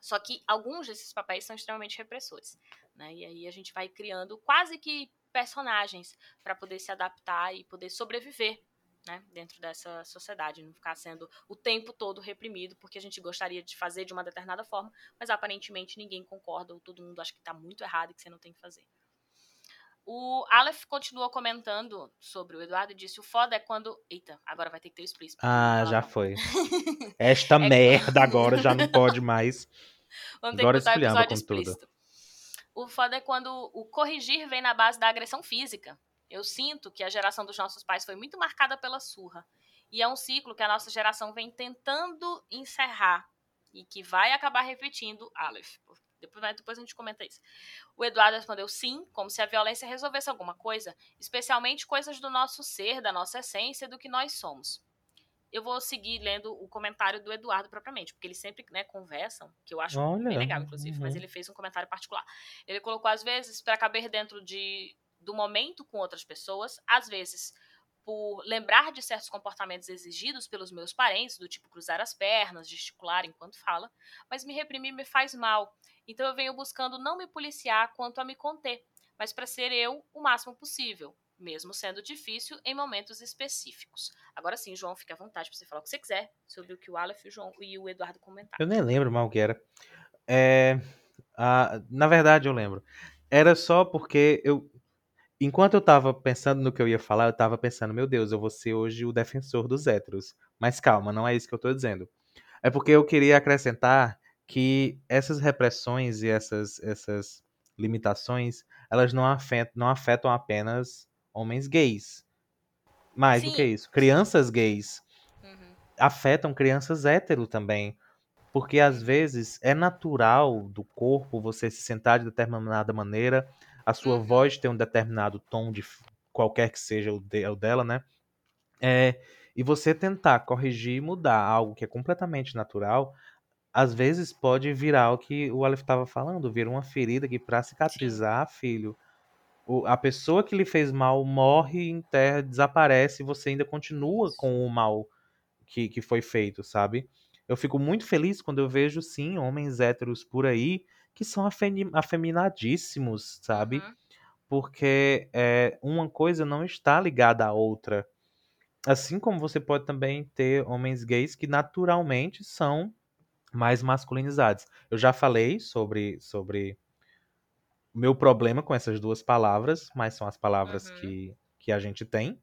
Só que alguns desses papéis são extremamente repressores. Né? E aí a gente vai criando quase que personagens para poder se adaptar e poder sobreviver né? dentro dessa sociedade, não ficar sendo o tempo todo reprimido, porque a gente gostaria de fazer de uma determinada forma, mas aparentemente ninguém concorda, ou todo mundo acha que está muito errado e que você não tem que fazer. O Aleph continuou comentando sobre o Eduardo e disse: o foda é quando. Eita, agora vai ter que ter o explícito.
Ah, já
Palavrão.
foi. Esta
É-
merda agora já não pode mais.
Vamos ter
Agora
que botar o
esculhamba
episódio
com tudo.
explícito. O foda é quando o corrigir vem na base da agressão física. Eu sinto que a geração dos nossos pais foi muito marcada pela surra. E é um ciclo que a nossa geração vem tentando encerrar. E que vai acabar repetindo Aleph. Depois, mas depois a gente comenta isso. O Eduardo respondeu sim, como se a violência resolvesse alguma coisa, especialmente coisas do nosso ser, da nossa essência, do que nós somos. Eu vou seguir lendo o comentário do Eduardo propriamente, porque eles sempre né, conversam, que eu acho
Olha.
bem legal, inclusive, mas
uhum.
ele fez um comentário particular. Ele colocou, às vezes, para caber dentro de, do momento com outras pessoas, às vezes por lembrar de certos comportamentos exigidos pelos meus parentes, do tipo cruzar as pernas, gesticular enquanto fala, mas me reprimir me faz mal. Então eu venho buscando não me policiar quanto a me conter, mas para ser eu o máximo possível, mesmo sendo difícil em momentos específicos. Agora sim, João, fique à vontade para você falar o que você quiser sobre o que o Aleph, o João e o Eduardo comentaram.
Eu nem lembro mal o que era. É, ah, na verdade, eu lembro. Era só porque eu. Enquanto eu tava pensando no que eu ia falar, eu tava pensando, meu Deus, eu vou ser hoje o defensor dos héteros. Mas calma, não é isso que eu tô dizendo. É porque eu queria acrescentar que essas repressões e essas, essas limitações, elas não afetam, não afetam apenas homens gays. Mais do
Sim.
que isso, crianças gays
Uhum.
afetam crianças hétero também. Porque às vezes é natural do corpo você se sentar de determinada maneira, a sua
Uhum.
voz ter um determinado tom de qualquer que seja o, de- o dela, né? É, e você tentar corrigir e mudar algo que é completamente natural, às vezes pode virar o que o Aleph estava falando, vira uma ferida que para cicatrizar, filho, o- a pessoa que lhe fez mal morre em terra, desaparece e você ainda continua com o mal que, que foi feito, sabe? Eu fico muito feliz quando eu vejo, sim, homens héteros por aí que são afeminadíssimos, sabe?
Uhum.
Porque é, uma coisa não está ligada à outra. Assim como você pode também ter homens gays que naturalmente são mais masculinizados. Eu já falei sobre, sobre o meu problema com essas duas palavras, mas são as palavras
Uhum.
que, que a gente tem.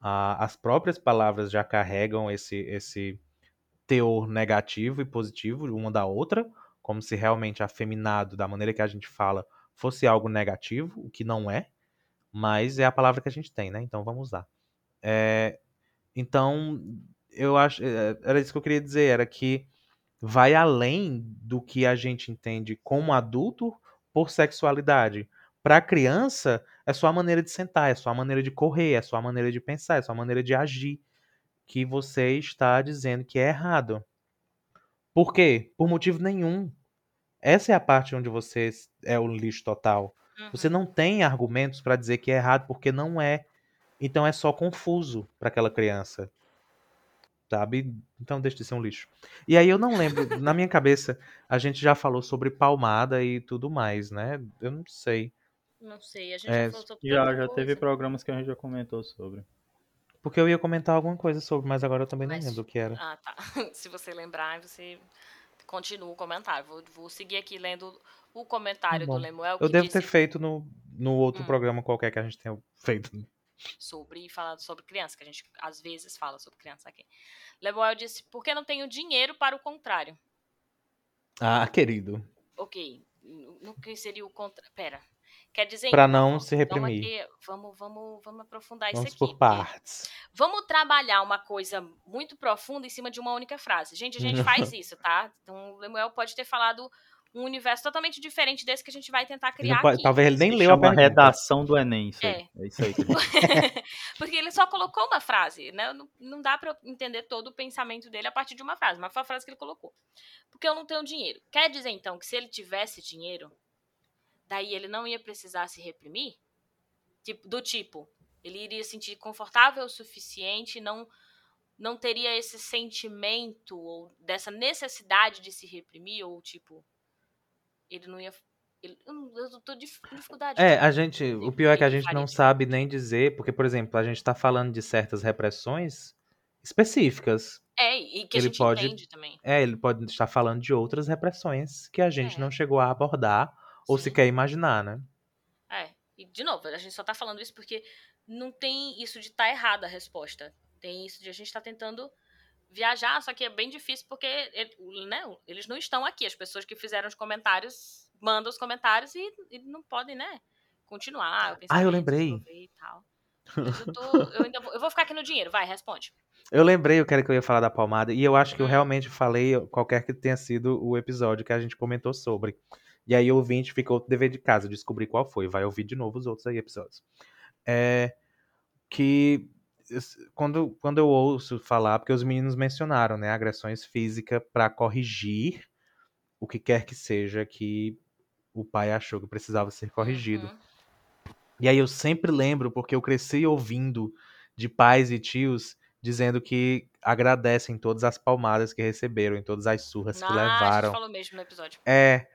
Ah, as próprias palavras já carregam esse, esse teor negativo e positivo uma da outra, como se realmente afeminado, da maneira que a gente fala, fosse algo negativo, o que não é, mas é a palavra que a gente tem, né? Então vamos usar. É, então, eu acho. é, Era isso que eu queria dizer, era que vai além do que a gente entende como adulto por sexualidade. Para criança, é só a maneira de sentar, é só a maneira de correr, é só a maneira de pensar, é só a maneira de agir que você está dizendo que é errado. Por quê? Por motivo nenhum. Essa é a parte onde você é o lixo total. Você
Uhum.
não tem argumentos para dizer que é errado porque não é. Então é só confuso para aquela criança. Sabe? Então deixa de ser um lixo. E aí eu não lembro, na minha cabeça, a gente já falou sobre palmada e tudo mais, né? Eu não sei.
Não sei, a gente
É,
já falou sobre
Já, já teve programas que a gente já comentou sobre.
Porque eu ia comentar alguma coisa sobre, mas agora eu também não
Mas-
lembro o que era.
Ah, tá. Se você lembrar, você continua o comentário. Vou, vou seguir aqui lendo o comentário
Tá bom.
do Lemuel que
Eu devo
disse
ter feito no, no outro
Hum.
programa qualquer que a gente tenha feito.
sobre falando sobre criança, que a gente às vezes fala sobre criança aqui. Lemuel disse: "Por que não tenho dinheiro para o contrário?"
Ah, querido.
Ok, no no que seria o contrário? Pera. Quer dizer
Pra
então,
não se
vamos
reprimir.
aqui- Vamos, vamos, vamos aprofundar
Vamos
isso aqui.
por partes.
Vamos trabalhar uma coisa muito profunda em cima de uma única frase. Gente, a gente faz isso, tá? Então, o Lemuel pode ter falado um universo totalmente diferente desse que a gente vai tentar criar
pode-
aqui.
talvez ele nem leu a
redação do Enem, isso aí.
É.
É isso aí. que
Porque ele só colocou uma frase, né? Não, não dá pra eu entender todo o pensamento dele a partir de uma frase, mas foi a frase que ele colocou. Porque eu não tenho dinheiro. Quer dizer, então, que se ele tivesse dinheiro, daí ele não ia precisar se reprimir? Tipo, do tipo, ele iria se sentir confortável o suficiente, não não teria esse sentimento ou dessa necessidade de se reprimir, ou tipo, ele não ia. ele- eu, tô de dificuldade.
É, a gente. O pior é que a gente não sabe nem dizer, porque, por exemplo, a gente tá falando de certas repressões específicas.
É, e que a
ele
gente
pode-
entende também.
É, ele pode estar falando de outras repressões que a gente
É.
não chegou a abordar ou
Sim.
sequer imaginar, né?
É, e de novo, a gente só tá falando isso porque não tem isso de tá errada a resposta. Tem isso de a gente tá tentando viajar, só que é bem difícil porque né, eles não estão aqui. As pessoas que fizeram os comentários mandam os comentários e, e não podem, né, continuar.
Ah, eu
pensamento,
lembrei.
desenvolver e tal. Eu, tô, eu ainda vou, eu vou ficar aqui no dinheiro, vai, responde.
Eu lembrei, eu quero que eu ia falar da palmada, e eu acho que eu
Hum.
realmente falei qualquer que tenha sido o episódio que a gente comentou sobre. E aí o ouvinte ficou dever de casa, descobrir qual foi. Vai ouvir de novo os outros aí episódios. É que quando, quando eu ouço falar, porque os meninos mencionaram, né, agressões físicas para corrigir o que quer que seja que o pai achou que precisava ser corrigido.
Uhum.
E aí eu sempre lembro, porque eu cresci ouvindo de pais e tios dizendo que agradecem todas as palmadas que receberam, em todas as surras que
Ah, a gente
levaram.
falou mesmo no episódio.
É.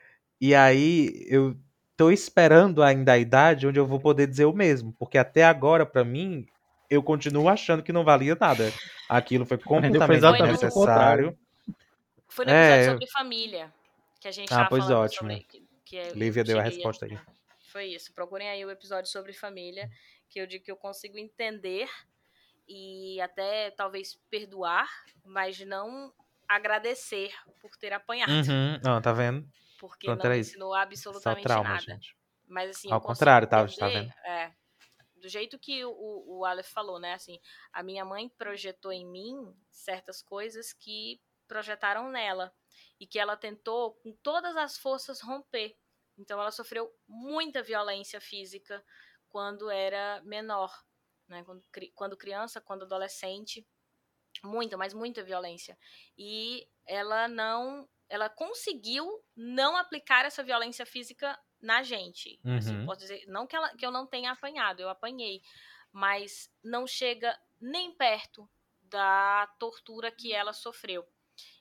E aí eu tô esperando ainda a idade onde eu vou poder dizer o mesmo, porque até agora, pra mim, eu continuo achando que não valia nada. Aquilo foi completamente
exatamente
o
desnecessário.
Foi no
É,
episódio
eu-
sobre família que a gente
Ah,
tava
pois
falando
ótimo.
sobre. Que, que eu
Lívia deu a resposta aí.
Foi isso. Procurem aí o episódio sobre família, que eu digo que eu consigo entender e até talvez perdoar, mas não agradecer por ter apanhado.
Uhum. Ó, tá vendo?
Porque
Pronto,
não ensinou absolutamente
trauma,
nada.
gente.
Mas assim,
Ao contrário, tá- tá vendo?
É, do jeito que o, o Aleph falou, né? Assim, a minha mãe projetou em mim certas coisas que projetaram nela e que ela tentou com todas as forças romper. Então ela sofreu muita violência física quando era menor, né? Quando, quando criança, quando adolescente, muita, mas muita violência. E ela não, ela conseguiu não aplicar essa violência física na gente. Assim, uhum. Assim, posso dizer, não que, ela, que eu não tenha apanhado, eu apanhei, mas não chega nem perto da tortura que ela sofreu.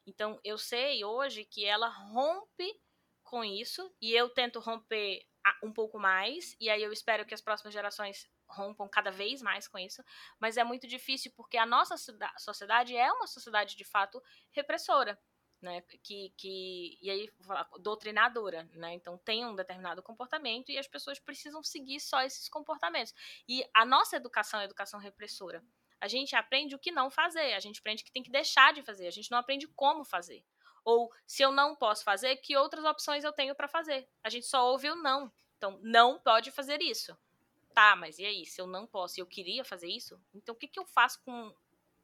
Então, eu sei hoje que ela rompe com isso e eu tento romper um pouco mais, e aí eu espero que as próximas gerações rompam cada vez mais com isso, mas é muito difícil porque a nossa sociedade é uma sociedade de fato repressora né, que, que e aí doutrinadora, né? Então tem um determinado comportamento e as pessoas precisam seguir só esses comportamentos. E a nossa educação é educação repressora. A gente aprende o que não fazer, a gente aprende que tem que deixar de fazer, a gente não aprende como fazer. Ou se eu não posso fazer, que outras opções eu tenho para fazer? A gente só ouve o não. Então, não pode fazer isso. Tá, mas e aí? Se eu não posso eu queria fazer isso, então o que, que eu faço com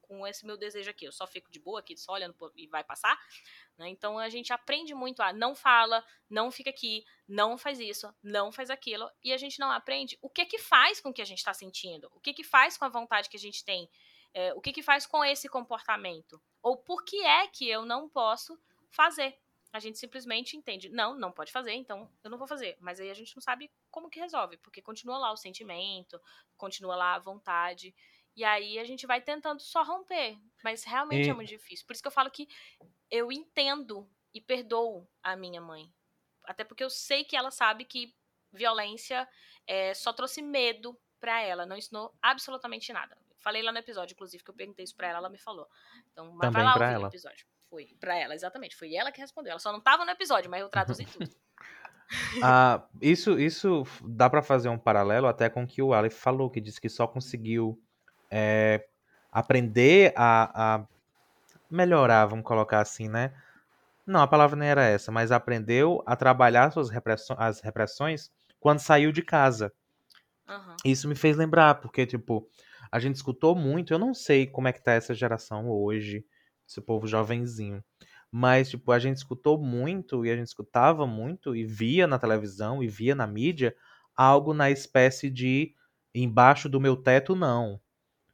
com esse meu desejo aqui. Eu só fico de boa aqui, só olhando e vai passar. Né? Então a gente aprende muito a não fala, não fica aqui, não faz isso, não faz aquilo. E a gente não aprende o que que faz com o que a gente está sentindo, o que que faz com a vontade que a gente tem, é, o que que faz com esse comportamento. Ou por que é que eu não posso fazer. A gente simplesmente entende, não, não pode fazer, então eu não vou fazer. Mas aí a gente não sabe como que resolve, porque continua lá o sentimento, continua lá a vontade. E aí a gente vai tentando só romper. Mas realmente e... é muito difícil. Por isso que eu falo que eu entendo e perdoo a minha mãe. Até porque eu sei que ela sabe que violência é, só trouxe medo para ela, não ensinou absolutamente nada. Falei lá no episódio, inclusive, que eu perguntei isso pra ela, ela me falou. Então, mas
Também
vai lá
ouvir
ela. o episódio. Foi pra ela, exatamente. Foi ela que respondeu. Ela só não tava no episódio, mas eu traduzi tudo.
ah, isso, isso dá para fazer um paralelo até com o que o Aleph falou, que disse que só conseguiu é, aprender a, a, melhorar, vamos colocar assim, né? Não, a palavra nem era essa, mas aprendeu a trabalhar suas repressões, as repressões quando saiu de casa.
Uhum.
Isso me fez lembrar, porque, tipo, a gente escutou muito, eu não sei como é que tá essa geração hoje, esse povo jovenzinho. Mas, tipo, a gente escutou muito e a gente escutava muito e via na televisão e via na mídia algo na espécie de embaixo do meu teto, não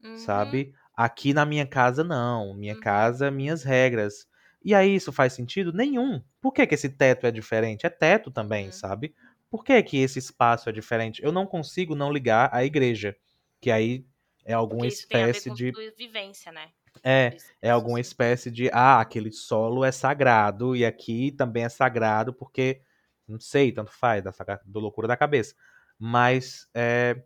uhum.
sabe? Aqui na minha casa, não. Minha
uhum.
casa, minhas regras. E aí isso faz sentido? Nenhum. Por que, que esse teto é diferente? É teto também, uhum. sabe? Por que, que esse espaço é diferente? Eu não consigo não ligar à igreja, que aí é alguma espécie de
vivência, né?
É, é alguma espécie de ah, aquele solo é sagrado e aqui também é sagrado porque não sei, tanto faz da, do loucura da cabeça, mas é,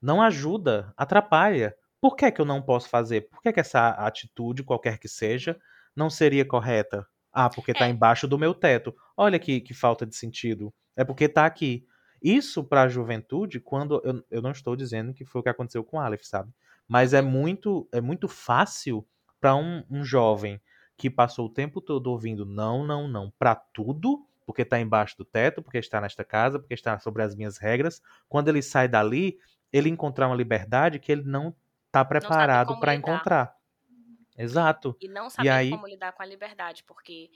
não ajuda, atrapalha. Por que, que eu não posso fazer? Por que, que essa atitude, qualquer que seja, não seria correta? Ah, porque está é. embaixo do meu teto. Olha que, que falta de sentido. É porque está aqui. Isso para a juventude, quando eu, eu não estou dizendo que foi o que aconteceu com o Aleph, sabe? Mas é muito é muito fácil para um, um jovem que passou o tempo todo ouvindo não, não, não para tudo, porque está embaixo do teto, porque está nesta casa, porque está sobre as minhas regras. Quando ele sai dali, ele encontrar uma liberdade que ele não tá preparado para encontrar. Exato.
E não saber aí... como lidar com a liberdade, porque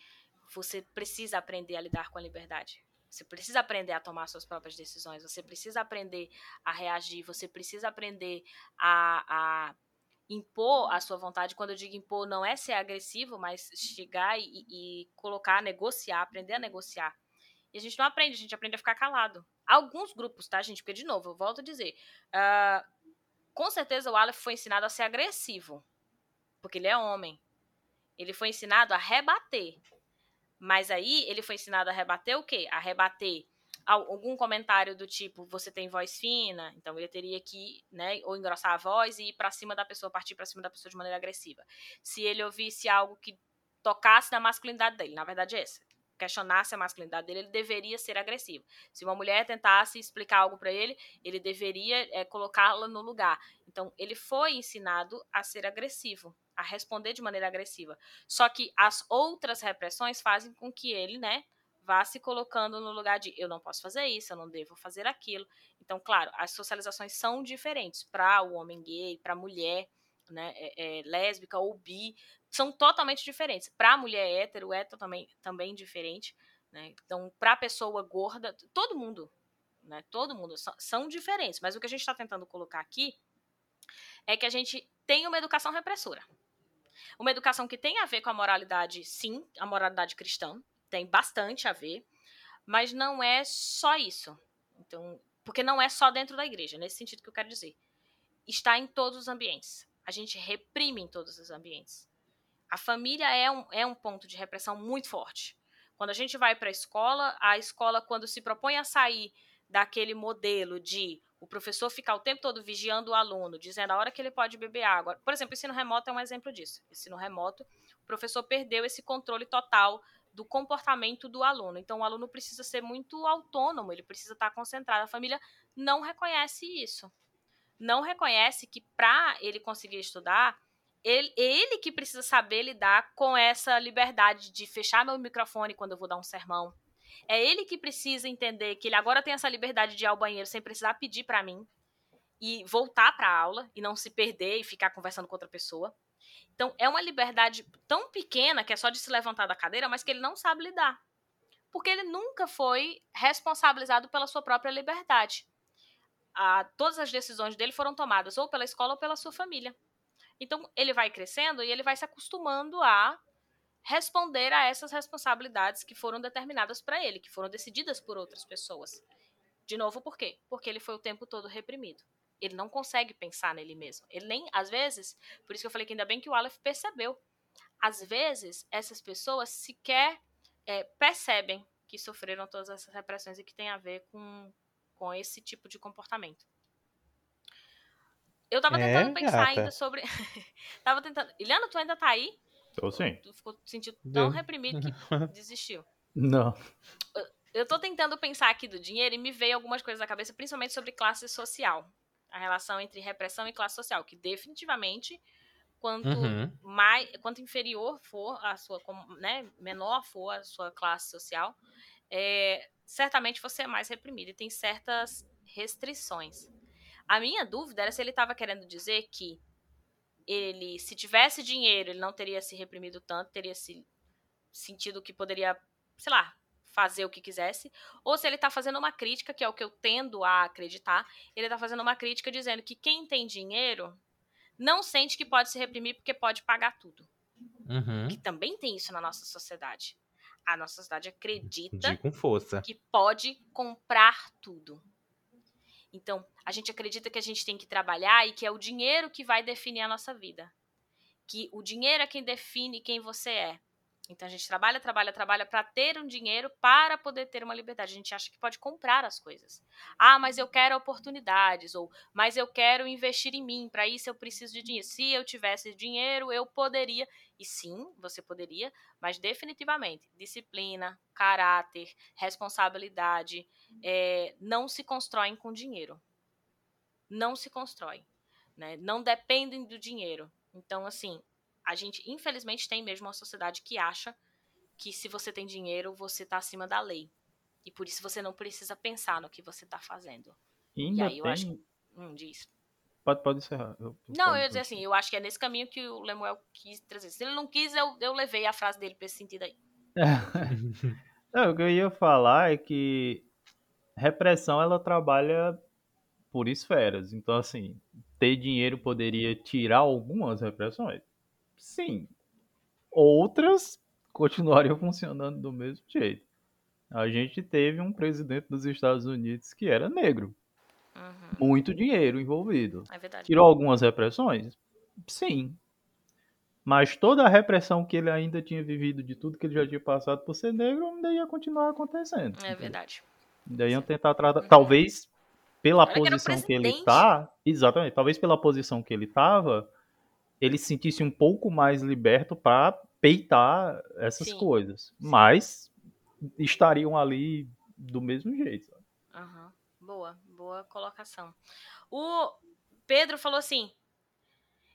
você precisa aprender a lidar com a liberdade. Você precisa aprender a tomar suas próprias decisões, você precisa aprender a reagir, você precisa aprender a, a impor a sua vontade. Quando eu digo impor, não é ser agressivo, mas chegar e, e, colocar, negociar, aprender a negociar. E a gente não aprende, a gente aprende a ficar calado. Alguns grupos, tá, gente? Porque, de novo, eu volto a dizer, uh, com certeza o Aleph foi ensinado a ser agressivo, porque ele é homem. Ele foi ensinado a rebater. Mas aí ele foi ensinado a rebater o quê? A rebater algum comentário do tipo você tem voz fina, então ele teria que, né, ou engrossar a voz e ir para cima da pessoa, partir para cima da pessoa de maneira agressiva. Se ele ouvisse algo que tocasse na masculinidade dele, na verdade é essa, questionasse a masculinidade dele, ele deveria ser agressivo. Se uma mulher tentasse explicar algo para ele, ele deveria é, colocá-la no lugar. Então, ele foi ensinado a ser agressivo, a responder de maneira agressiva. Só que as outras repressões fazem com que ele, né, vá se colocando no lugar de eu não posso fazer isso, eu não devo fazer aquilo. Então, claro, as socializações são diferentes para o homem gay, para a mulher né, é, é, lésbica ou bi, são totalmente diferentes. Para a mulher hétero é também, também diferente. Né? Então, para a pessoa gorda, todo mundo, né, todo mundo são, são diferentes. Mas o que a gente está tentando colocar aqui é que a gente tem uma educação repressora. Uma educação que tem a ver com a moralidade, sim, a moralidade cristã, tem bastante a ver, mas não é só isso. Então, porque não é só dentro da igreja, nesse sentido que eu quero dizer. Está em todos os ambientes. A gente reprime em todos os ambientes. A família é um, é um ponto de repressão muito forte. Quando a gente vai para a escola, a escola, quando se propõe a sair daquele modelo de o professor ficar o tempo todo vigiando o aluno, dizendo a hora que ele pode beber água. Por exemplo, ensino remoto é um exemplo disso. Ensino remoto, o professor perdeu esse controle total do comportamento do aluno. Então, o aluno precisa ser muito autônomo, ele precisa estar concentrado. A família não reconhece isso não reconhece que para ele conseguir estudar, ele, ele que precisa saber lidar com essa liberdade de fechar meu microfone quando eu vou dar um sermão. É ele que precisa entender que ele agora tem essa liberdade de ir ao banheiro sem precisar pedir para mim e voltar para a aula e não se perder e ficar conversando com outra pessoa. Então, é uma liberdade tão pequena que é só de se levantar da cadeira, mas que ele não sabe lidar. Porque ele nunca foi responsabilizado pela sua própria liberdade a, todas as decisões dele foram tomadas ou pela escola ou pela sua família. Então, ele vai crescendo e ele vai se acostumando a responder a essas responsabilidades que foram determinadas para ele, que foram decididas por outras pessoas. De novo, por quê? Porque ele foi o tempo todo reprimido. Ele não consegue pensar nele mesmo. Ele nem, às vezes, por isso que eu falei que ainda bem que o Aleph percebeu. Às vezes, essas pessoas sequer é, percebem que sofreram todas essas repressões e que tem a ver com, com esse tipo de comportamento. Eu tava tentando é, pensar gata. ainda sobre. tava tentando. Iliana, tu ainda tá aí?
Tô sim.
Tu ficou sentindo tão reprimido que desistiu.
Não.
Eu tô tentando pensar aqui do dinheiro e me veio algumas coisas na cabeça, principalmente sobre classe social. A relação entre repressão e classe social, que definitivamente, quanto uhum. mais, quanto inferior for a sua, né, menor for a sua classe social, é, certamente você é mais reprimido e tem certas restrições. A minha dúvida era se ele estava querendo dizer que ele, se tivesse dinheiro, ele não teria se reprimido tanto, teria se sentido que poderia, sei lá, fazer o que quisesse, ou se ele está fazendo uma crítica, que é o que eu tendo a acreditar, ele está fazendo uma crítica dizendo que quem tem dinheiro não sente que pode se reprimir porque pode pagar tudo.
Uhum.
Que também tem isso na nossa sociedade a nossa sociedade acredita
com força.
que pode comprar tudo. Então, a gente acredita que a gente tem que trabalhar e que é o dinheiro que vai definir a nossa vida. Que o dinheiro é quem define quem você é. Então a gente trabalha, trabalha, trabalha para ter um dinheiro para poder ter uma liberdade. A gente acha que pode comprar as coisas. Ah, mas eu quero oportunidades ou mas eu quero investir em mim, para isso eu preciso de dinheiro. Se eu tivesse dinheiro, eu poderia. E sim, você poderia, mas definitivamente disciplina, caráter, responsabilidade é, não se constroem com dinheiro. Não se constrói, né? Não dependem do dinheiro. Então, assim, a gente, infelizmente, tem mesmo uma sociedade que acha que se você tem dinheiro, você está acima da lei. E por isso você não precisa pensar no que você está fazendo.
E, e aí eu tem... acho.
Hum, diz.
Pode, pode encerrar.
Eu, não, eu ia dizer assim, eu acho que é nesse caminho que o Lemuel quis trazer. Se ele não quis, eu, eu levei a frase dele para esse sentido aí.
não, o que eu ia falar é que repressão ela trabalha por esferas. Então, assim, ter dinheiro poderia tirar algumas repressões? Sim. Outras continuariam funcionando do mesmo jeito. A gente teve um presidente dos Estados Unidos que era negro.
Uhum.
Muito dinheiro envolvido.
É verdade.
Tirou algumas repressões? Sim. Mas toda a repressão que ele ainda tinha vivido de tudo que ele já tinha passado por ser negro ainda ia continuar acontecendo.
É verdade.
Ainda iam tentar tratar. Uhum. Talvez pela Olha posição que, que ele tá. Exatamente. Talvez pela posição que ele tava ele se sentisse um pouco mais liberto para peitar essas Sim. coisas. Mas estariam ali do mesmo jeito.
Uhum. Boa, boa colocação. O Pedro falou assim: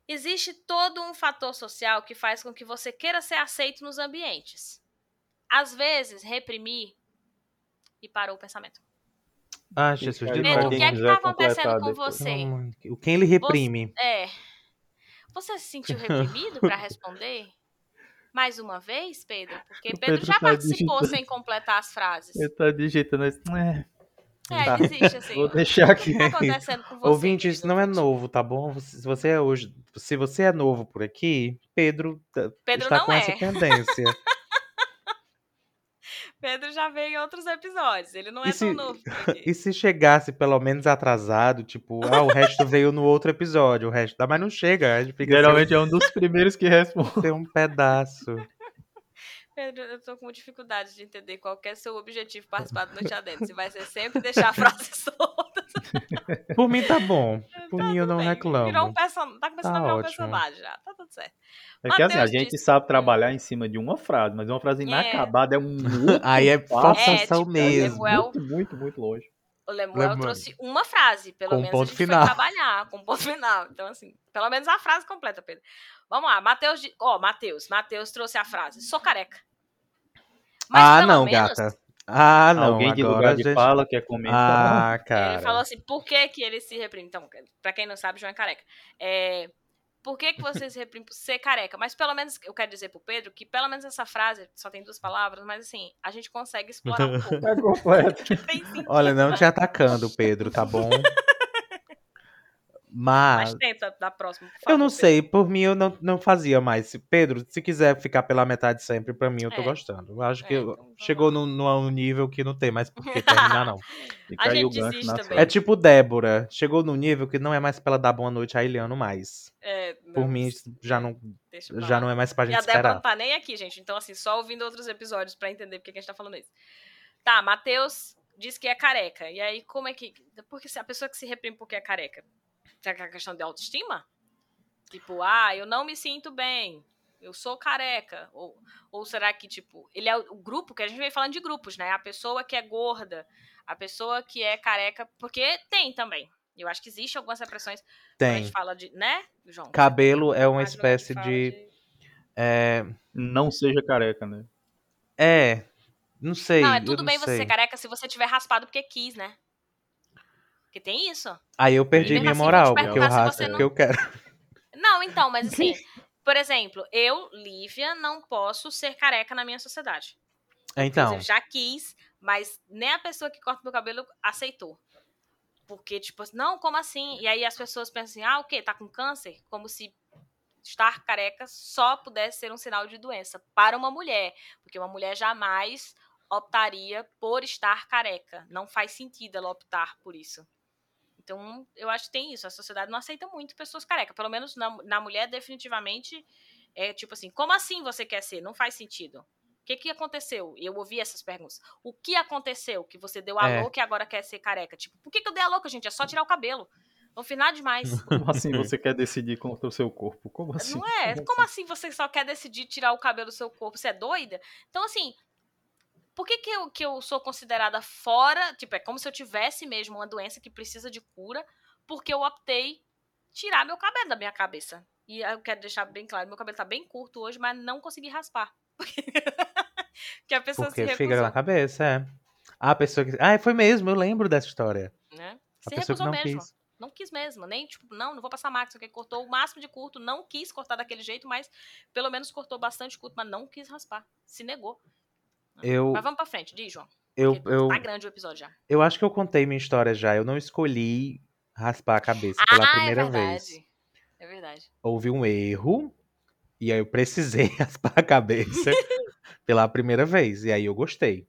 existe todo um fator social que faz com que você queira ser aceito nos ambientes. Às vezes, reprimir e parou o pensamento.
Ah, Jesus, de
Pedro,
novo.
o que é que tá acontecendo com você?
Hum, o Quem ele reprime?
É. Você se sentiu reprimido para responder? Mais uma vez, Pedro? Porque
O
Pedro,
Pedro
já
tá
participou
digitando.
sem completar as frases.
Ele tá digitando assim. "É,
É,
Tá.
desiste assim.
Vou deixar
O
aqui.
que tá acontecendo com você?
Ouvinte, isso não é novo, tá bom? Se você é hoje, se você é novo por aqui, Pedro, tá-
Pedro
está com
é.
essa tendência.
Pedro já veio em outros episódios. Ele não é
E
tão
se-
novo.
E se chegasse pelo menos atrasado, tipo, ah, o resto veio no outro episódio, o resto, dá, mas não chega, a gente fica
Geralmente é um dos primeiros que responde.
sem um pedaço.
Pedro, eu tô com dificuldade de entender qual que é seu objetivo participar do Noite Adentro. Se vai ser sempre deixar a frase solta.
Por mim tá bom, por mim eu não
bem. Virou um
reclamo.
person... Tá começando
Tá
a virar um
ótimo.
personagem já. Tá tudo certo.
É que assim, a
Mateus
gente
disse-
sabe trabalhar em cima de uma frase, mas uma frase inacabada é um outro
Aí é forçação
tipo,
mesmo.
Lemuel-
muito, muito, muito longe.
O Lemuel
Lemuel.
trouxe uma frase, pelo
Com
menos
ponto
a gente
final.
foi trabalhar, com ponto final. Então, assim, pelo menos a frase completa, Pedro. Vamos lá, Matheus, ó, Matheus, Matheus trouxe a frase, sou careca. Mas,
ah, não,
menos,
gata. Ah, não,
Alguém de lugar de
gente...
fala quer comentar.
Ah, cara.
Ele falou assim, por que que ele se reprime? Então, pra quem não sabe, João é careca. É, por que que você se reprime por ser careca? Mas pelo menos, eu quero dizer pro Pedro que pelo menos essa frase só tem duas palavras, mas assim, a gente consegue explorar um pouco.
É completo.
Olha, não te atacando, Pedro, tá bom?
Mas
Mas
tenta da próxima, por
Ah, eu não
favor,
sei, por mim eu não, não fazia mais. Pedro, se quiser ficar pela metade sempre, pra mim eu tô
É.
gostando. Eu acho
É,
que
então
chegou num, num nível que não tem mais por que terminar, não.
Fica
A gente desiste também.
É tipo Débora, chegou num nível que não é mais pra ela dar boa noite a Iliano mais.
É,
Por
não,
mim, já não,
deixa pra
já não é mais pra
E
gente
a Débora não
esperar.
tá nem aqui, gente. Então, assim, só ouvindo outros episódios pra entender porque que a gente tá falando isso. Tá, Matheus diz que é careca. E aí, como é que. Porque se a pessoa que se reprime porque é careca. Será que é questão de autoestima? Tipo, ah, eu não me sinto bem. Eu sou careca. Ou, ou será que, tipo, ele é o, grupo, que a gente vem falando de grupos, né? A pessoa que é gorda, a pessoa que é careca. Porque tem também. Eu acho que existe algumas repressões. Quando a
Tem.
gente fala de. Né, João?
Cabelo é uma
a
espécie
fala
de. É,
Não seja careca, né?
é. Não sei.
Não, é
eu
tudo
não
bem você
sei.
ser careca se você tiver raspado porque quis, né? Porque tem isso.
Aí eu perdi
Mesmo
minha
assim,
moral, porque raspo
você
porque eu quero.
Não, então, mas assim, por exemplo, eu, Lívia, não posso ser careca na minha sociedade.
Então,
Eu já quis, mas nem a pessoa que corta meu cabelo aceitou. Porque, tipo, não, como assim? E aí as pessoas pensam assim, ah, o quê? Tá com câncer? Como se estar careca só pudesse ser um sinal de doença para uma mulher. Porque uma mulher jamais optaria por estar careca. Não faz sentido ela optar por isso. Então, eu acho que tem isso. A sociedade não aceita muito pessoas carecas. Pelo menos na, na mulher, definitivamente, é tipo assim, como assim você quer ser? Não faz sentido. O que, que aconteceu? E eu ouvi essas perguntas. O que aconteceu que você deu a
É.
louca e agora quer ser careca? Tipo, por que, que eu dei a louca, gente? É só tirar o cabelo. Não fiz nada demais.
Como assim você quer decidir contra o seu corpo? Como assim?
Não é? Como assim você só quer decidir tirar o cabelo do seu corpo? Você é doida? Então, assim, por que, que, eu, que eu sou considerada fora? Tipo, é como se eu tivesse mesmo uma doença que precisa de cura, porque eu optei tirar meu cabelo da minha cabeça. E eu quero deixar bem claro, meu cabelo tá bem curto hoje, mas não consegui raspar. que a pessoa
porque
se
fica
recusou,
na cabeça, é. A pessoa que. Ah, foi mesmo, eu lembro dessa história.
né?
A
Se recusou
não
mesmo.
quis.
Não quis mesmo, nem tipo, não, não vou passar máquina, que cortou o máximo de curto, não quis cortar daquele jeito, mas pelo menos cortou bastante curto, mas não quis raspar. Se negou.
Eu,
Mas vamos pra frente, diz, João.
eu,
porque
eu,
Tá grande o episódio já.
eu acho que eu contei minha história já. Eu não escolhi raspar a cabeça pela
ah,
primeira
é verdade.
vez.
É verdade.
Houve um erro e aí eu precisei raspar a cabeça pela primeira vez. E aí eu gostei.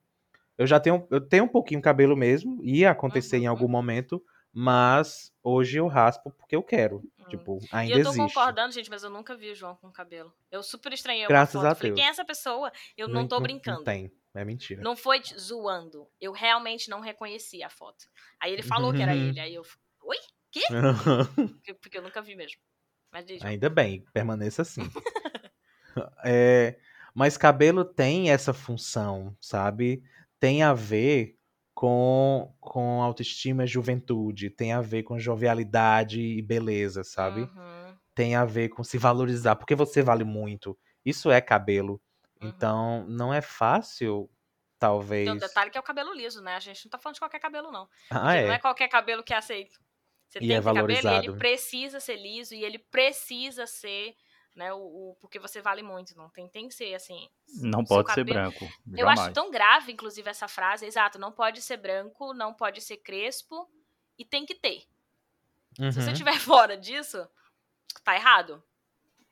Eu já tenho, eu tenho um pouquinho de cabelo mesmo, ia acontecer em
Uhum.
algum momento, mas hoje eu raspo porque eu quero. Tipo,
E
ainda
eu tô
existe.
concordando, gente, mas eu nunca vi o João com cabelo. Eu super estranhei
Graças a
Falei,
Deus.
quem é essa pessoa? Eu não, tô brincando.
Não tem, é mentira.
Não foi zoando. Eu realmente não reconheci a foto. Aí ele falou que era
Uhum.
ele. Aí eu. Oi? Porque- Porque eu nunca vi mesmo. Mas.
Ainda bem, permaneça assim. É, mas cabelo tem essa função, sabe? Tem a ver com, com autoestima e juventude, tem a ver com jovialidade e beleza, sabe?
Uhum.
Tem a ver com se valorizar, porque você vale muito. Isso é cabelo.
Uhum.
Então, não é fácil
Tem
talvez.
um detalhe que é o cabelo liso, né? A gente não tá falando de qualquer cabelo, não.
Ah,
Porque não é
é.
qualquer cabelo que é aceito. Você
E
tem
é
que ter cabelo e
valorizado.
ele precisa ser liso e ele precisa ser, né, o, o- porque você vale muito, não tem, tem que ser assim.
Não pode ser
cabelo-
branco.
Eu
jamais.
acho tão grave, inclusive, essa frase, exato, não pode ser branco, não pode ser crespo e tem que ter. Se você
Uhum.
tiver fora disso, tá errado.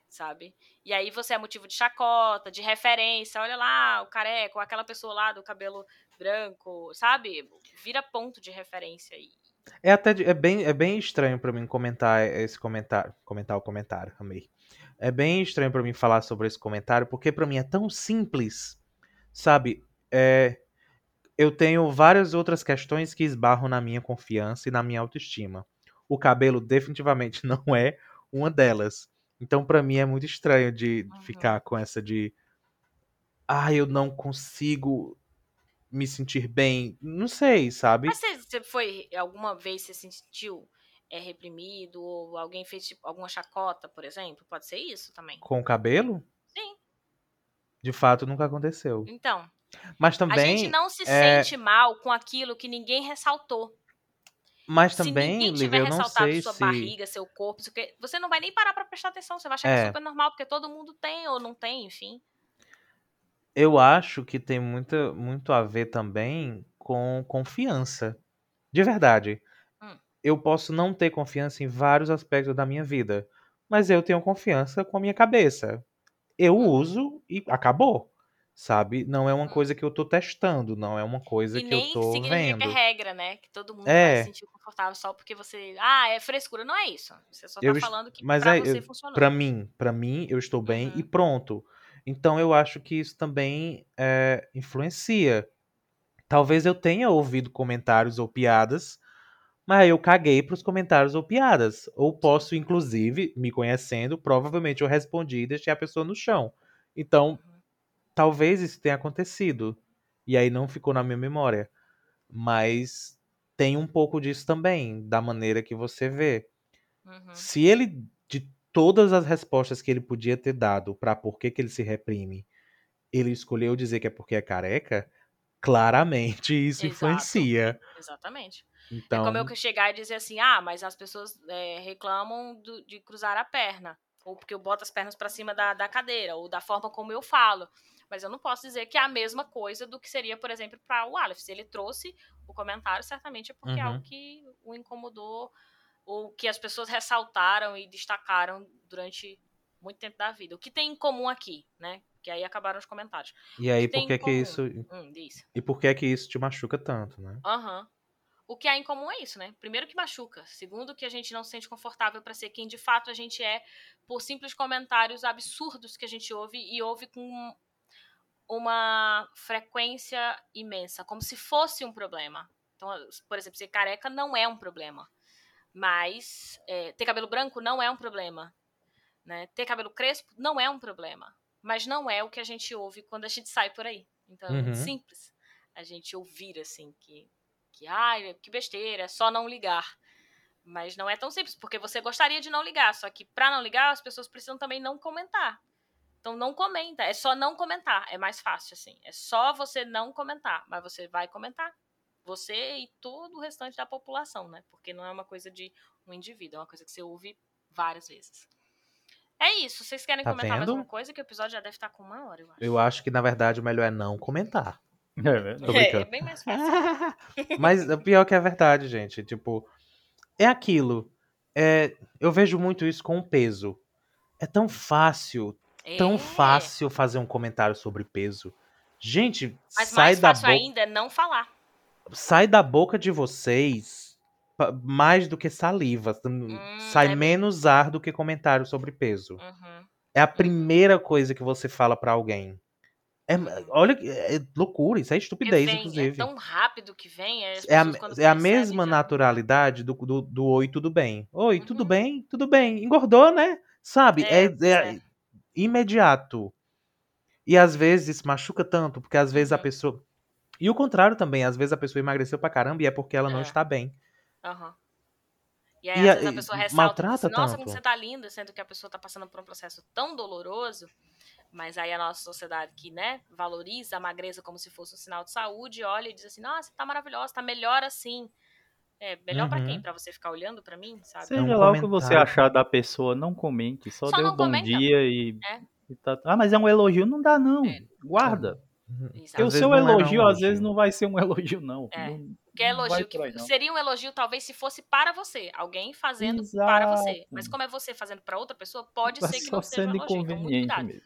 Sabe? E aí você é motivo de chacota, de referência. Olha lá, o careca, ou aquela pessoa lá do cabelo branco, sabe? Vira ponto de referência aí.
É até é bem, é bem estranho pra mim comentar esse comentário, comentar o comentário, amei. É bem estranho pra mim falar sobre esse comentário porque pra mim é tão simples, sabe? É, eu tenho várias outras questões que esbarram na minha confiança e na minha autoestima. O cabelo definitivamente não é uma delas. Então pra mim é muito estranho de
Uhum.
ficar com essa de ah, eu não consigo me sentir bem. Não sei, sabe?
Mas você, você foi, alguma vez você se sentiu é, reprimido, ou alguém fez tipo, alguma chacota, por exemplo? Pode ser isso também.
Com o cabelo?
Sim.
De fato, nunca aconteceu.
Então,
Mas
a
também,
gente não se
é-
sente mal com aquilo que ninguém ressaltou.
mas
se
também,
ninguém
Lívia,
tiver
não
ressaltado sua
se
barriga, seu corpo, você não vai nem parar pra prestar atenção. Você vai achar que
É.
é super normal, porque todo mundo tem ou não tem, enfim.
eu acho que tem muita, muito a ver também com confiança. De verdade. Eu posso não ter confiança em vários aspectos da minha vida, mas eu tenho confiança com a minha cabeça. Eu
Hum.
uso e acabou. Sabe? Não é uma coisa que eu tô testando, não é uma coisa
E
que eu tô
significa
vendo.
é regra, né? Que todo mundo
É.
vai se sentir confortável só porque você. Ah, é frescura. Não é isso. Você só tá falando que
mas
pra
é,
você
eu-
funcionou.
Pra mim, para mim, eu estou bem
Uhum.
e pronto. Então eu acho que isso também é, influencia. Talvez eu tenha ouvido comentários ou piadas, mas eu caguei pros comentários ou piadas. Ou posso, inclusive, me conhecendo, provavelmente eu respondi e deixei a pessoa no chão. Então,
Uhum.
talvez isso tenha acontecido. E aí não ficou na minha memória. Mas tem um pouco disso também, da maneira que você vê.
Uhum.
Se ele, de todas as respostas que ele podia ter dado pra por que, que ele se reprime, ele escolheu dizer que é porque é careca, claramente isso
Exato.
influencia.
Exatamente.
Então,
É como eu que chegar e dizer assim, ah, mas as pessoas é, reclamam do- de cruzar a perna. Ou porque eu boto as pernas pra cima da, da cadeira, ou da forma como eu falo. Mas eu não posso dizer que é a mesma coisa do que seria, por exemplo, para o Aleph. Se ele trouxe o comentário, certamente é porque é
Uhum.
algo que o incomodou, ou que as pessoas ressaltaram e destacaram durante muito tempo da vida. O que tem em comum aqui, né? Que aí acabaram os comentários.
e aí por que que isso
Hum,
e por que que isso te machuca tanto, né?
Aham. O que há em comum é isso, né? Primeiro que machuca. Segundo que a gente não se sente confortável pra ser quem de fato a gente é por simples comentários absurdos que a gente ouve e ouve com uma frequência imensa, como se fosse um problema. Então, por exemplo, ser careca não é um problema. Mas é, ter cabelo branco não é um problema. Né? Ter cabelo crespo não é um problema. Mas não é o que a gente ouve quando a gente sai por aí. Então é
Uhum.
muito simples a gente ouvir assim que que ai, que besteira, é só não ligar. Mas não é tão simples, porque você gostaria de não ligar, só que pra não ligar as pessoas precisam também não comentar. Então não comenta, é só não comentar, é mais fácil assim. É só você não comentar, mas você vai comentar. Você e todo o restante da população, né? Porque não é uma coisa de um indivíduo, é uma coisa que você ouve várias vezes. É isso. Vocês querem
Tá
comentar mais
vendo?
alguma coisa? Que o episódio já deve estar com uma hora, eu acho.
Eu acho que na verdade o melhor é não comentar.
É.
Tô
É, é bem mais fácil.
Mas o pior que é verdade, gente. Tipo, é aquilo. É, eu vejo muito isso com o peso. É tão fácil, tão
É.
fácil fazer um comentário sobre peso. Gente,
Mas
sai
mais
da
fácil ainda é não falar.
sai da boca de vocês mais do que saliva. sai
é
menos ar do que comentário sobre peso.
Uhum.
É a primeira coisa que você fala pra alguém. É, olha, que- é loucura, isso é estupidez,
vem,
inclusive.
É tão rápido que vem. as
É a, é a mesma
já-
naturalidade do, do, do oi, tudo bem. Oi, tudo
Uhum.
bem? Tudo bem. Engordou, né? Sabe?
É,
É, é
é.
imediato. E às vezes machuca tanto, porque às vezes a
Uhum.
pessoa. E o contrário também, às vezes a pessoa emagreceu pra caramba e é porque ela não
É.
está bem.
Aham. E aí,
E
às
a-
vezes, a pessoa ressalta
maltrata
assim, nossa, como você tá linda, sendo que a pessoa tá passando por um processo tão doloroso. Mas aí a nossa sociedade que, né, valoriza a magreza como se fosse um sinal de saúde, olha e diz assim, nossa, tá maravilhosa, tá melhor assim. É, melhor pra quem?
Uhum.
Pra você ficar olhando pra mim, sabe?
Seja
um
lá o que você achar da pessoa, não comente. Só,
Só
dê um bom
comenta.
dia e,
É.
e tá- Ah, mas é um elogio? Não dá, não.
É.
Guarda. Porque
Exato.
o seu
não é não,
elogio, às
elogio.
vezes, não vai ser um elogio, não.
É.
Não-
Que é
não vai
elogio
aí,
que
não.
seria um elogio talvez se fosse para você, alguém fazendo para você.
Exato.
Mas como é você fazendo para outra pessoa, pode
Vai
ser que não seja um elogio. Então, muito
inconveniente
cuidado.
mesmo.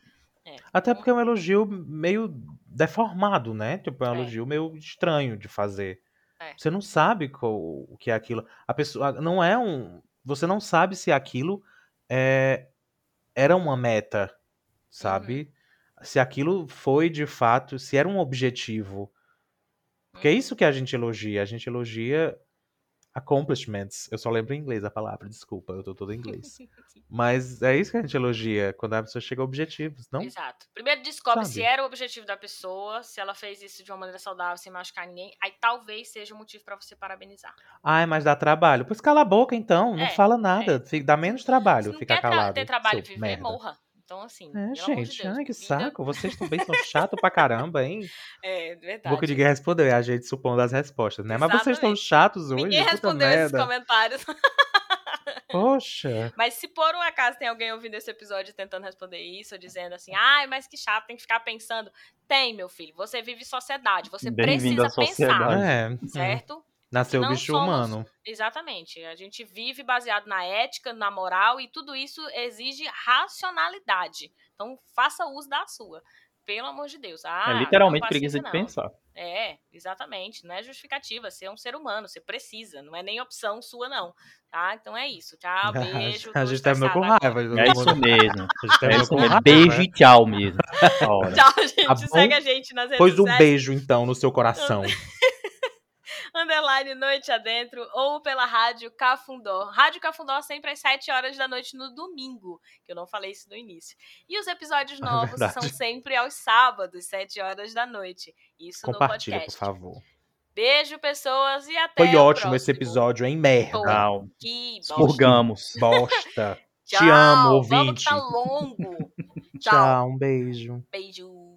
Até porque é um elogio meio deformado, né? Tipo, é um
É.
elogio meio estranho de fazer.
É.
Você não sabe qual- o que é aquilo. A pessoa não é um. Você não sabe se aquilo é, era uma meta, sabe? Se aquilo foi de fato, se era um objetivo. Porque é isso que a gente elogia. A gente elogia accomplishments. Eu só lembro em inglês a palavra, desculpa, eu tô todo em inglês. Mas é isso que a gente elogia, quando a pessoa chega a objetivos, não?
Exato. Primeiro descobre
Sabe?
se era o objetivo da pessoa, se ela fez isso de uma maneira saudável, sem machucar ninguém. Aí talvez seja um motivo para você parabenizar.
Ai, mas dá trabalho. Pois cala a boca então, não
É,
fala nada. Fica- Dá menos
Se
trabalho
não
ficar
quer tra-
calado.
ter trabalho e viver,
merda.
morra. Então, assim,
É,
amor de
gente,
Deus.
ai, que
vida-
saco. Vocês também são chatos pra caramba, hein?
É, verdade.
Boca de Guerra respondeu, é a gente supondo as respostas, né? Mas vocês estão
Exatamente.
chatos hoje,
Ninguém respondeu esses
merda.
comentários.
Poxa.
Mas se por um acaso tem alguém ouvindo esse episódio tentando responder isso, ou dizendo assim, ai, mas que chato, tem que ficar pensando. Tem, meu filho, você vive sociedade, você precisa pensar,
sociedade.
É, hum,
certo?
Nasceu o bicho
somos-
humano.
Exatamente. A gente vive baseado na ética, na moral, e tudo isso exige racionalidade. Então, faça uso da sua. Pelo amor de Deus. Ah,
é literalmente preguiça de
não.
pensar.
É, exatamente. Não é justificativa. Você é um ser humano, você precisa. Não é nem opção sua, não. Tá? Então é isso. Tchau, beijo.
a
tô
gente terminou com raiva.
É isso mesmo.
A gente
É isso
com
mesmo.
raiva.
Beijo e tchau mesmo.
Tchau, gente.
Tá?
Segue a gente nas redes
Pois um beijo, então, no seu coração.
Underline Noite Adentro ou pela Rádio Cafundó. Rádio Cafundó sempre às 7 horas da noite no domingo, que eu não falei isso no início. E os episódios
É
novos
verdade.
são sempre aos sábados, 7 horas da noite. Isso
Compartilha,
no
por
podcast.
favor.
Beijo, pessoas, e até
Foi
o
ótimo esse
próximo.
episódio, hein? Merda.
Que bosta.
Expurgamos.
Bosta.
Tchau.
Te amo,
Vamos que
ouvinte.
tá longo. Tchau.
Tchau, um beijo.
Beijo.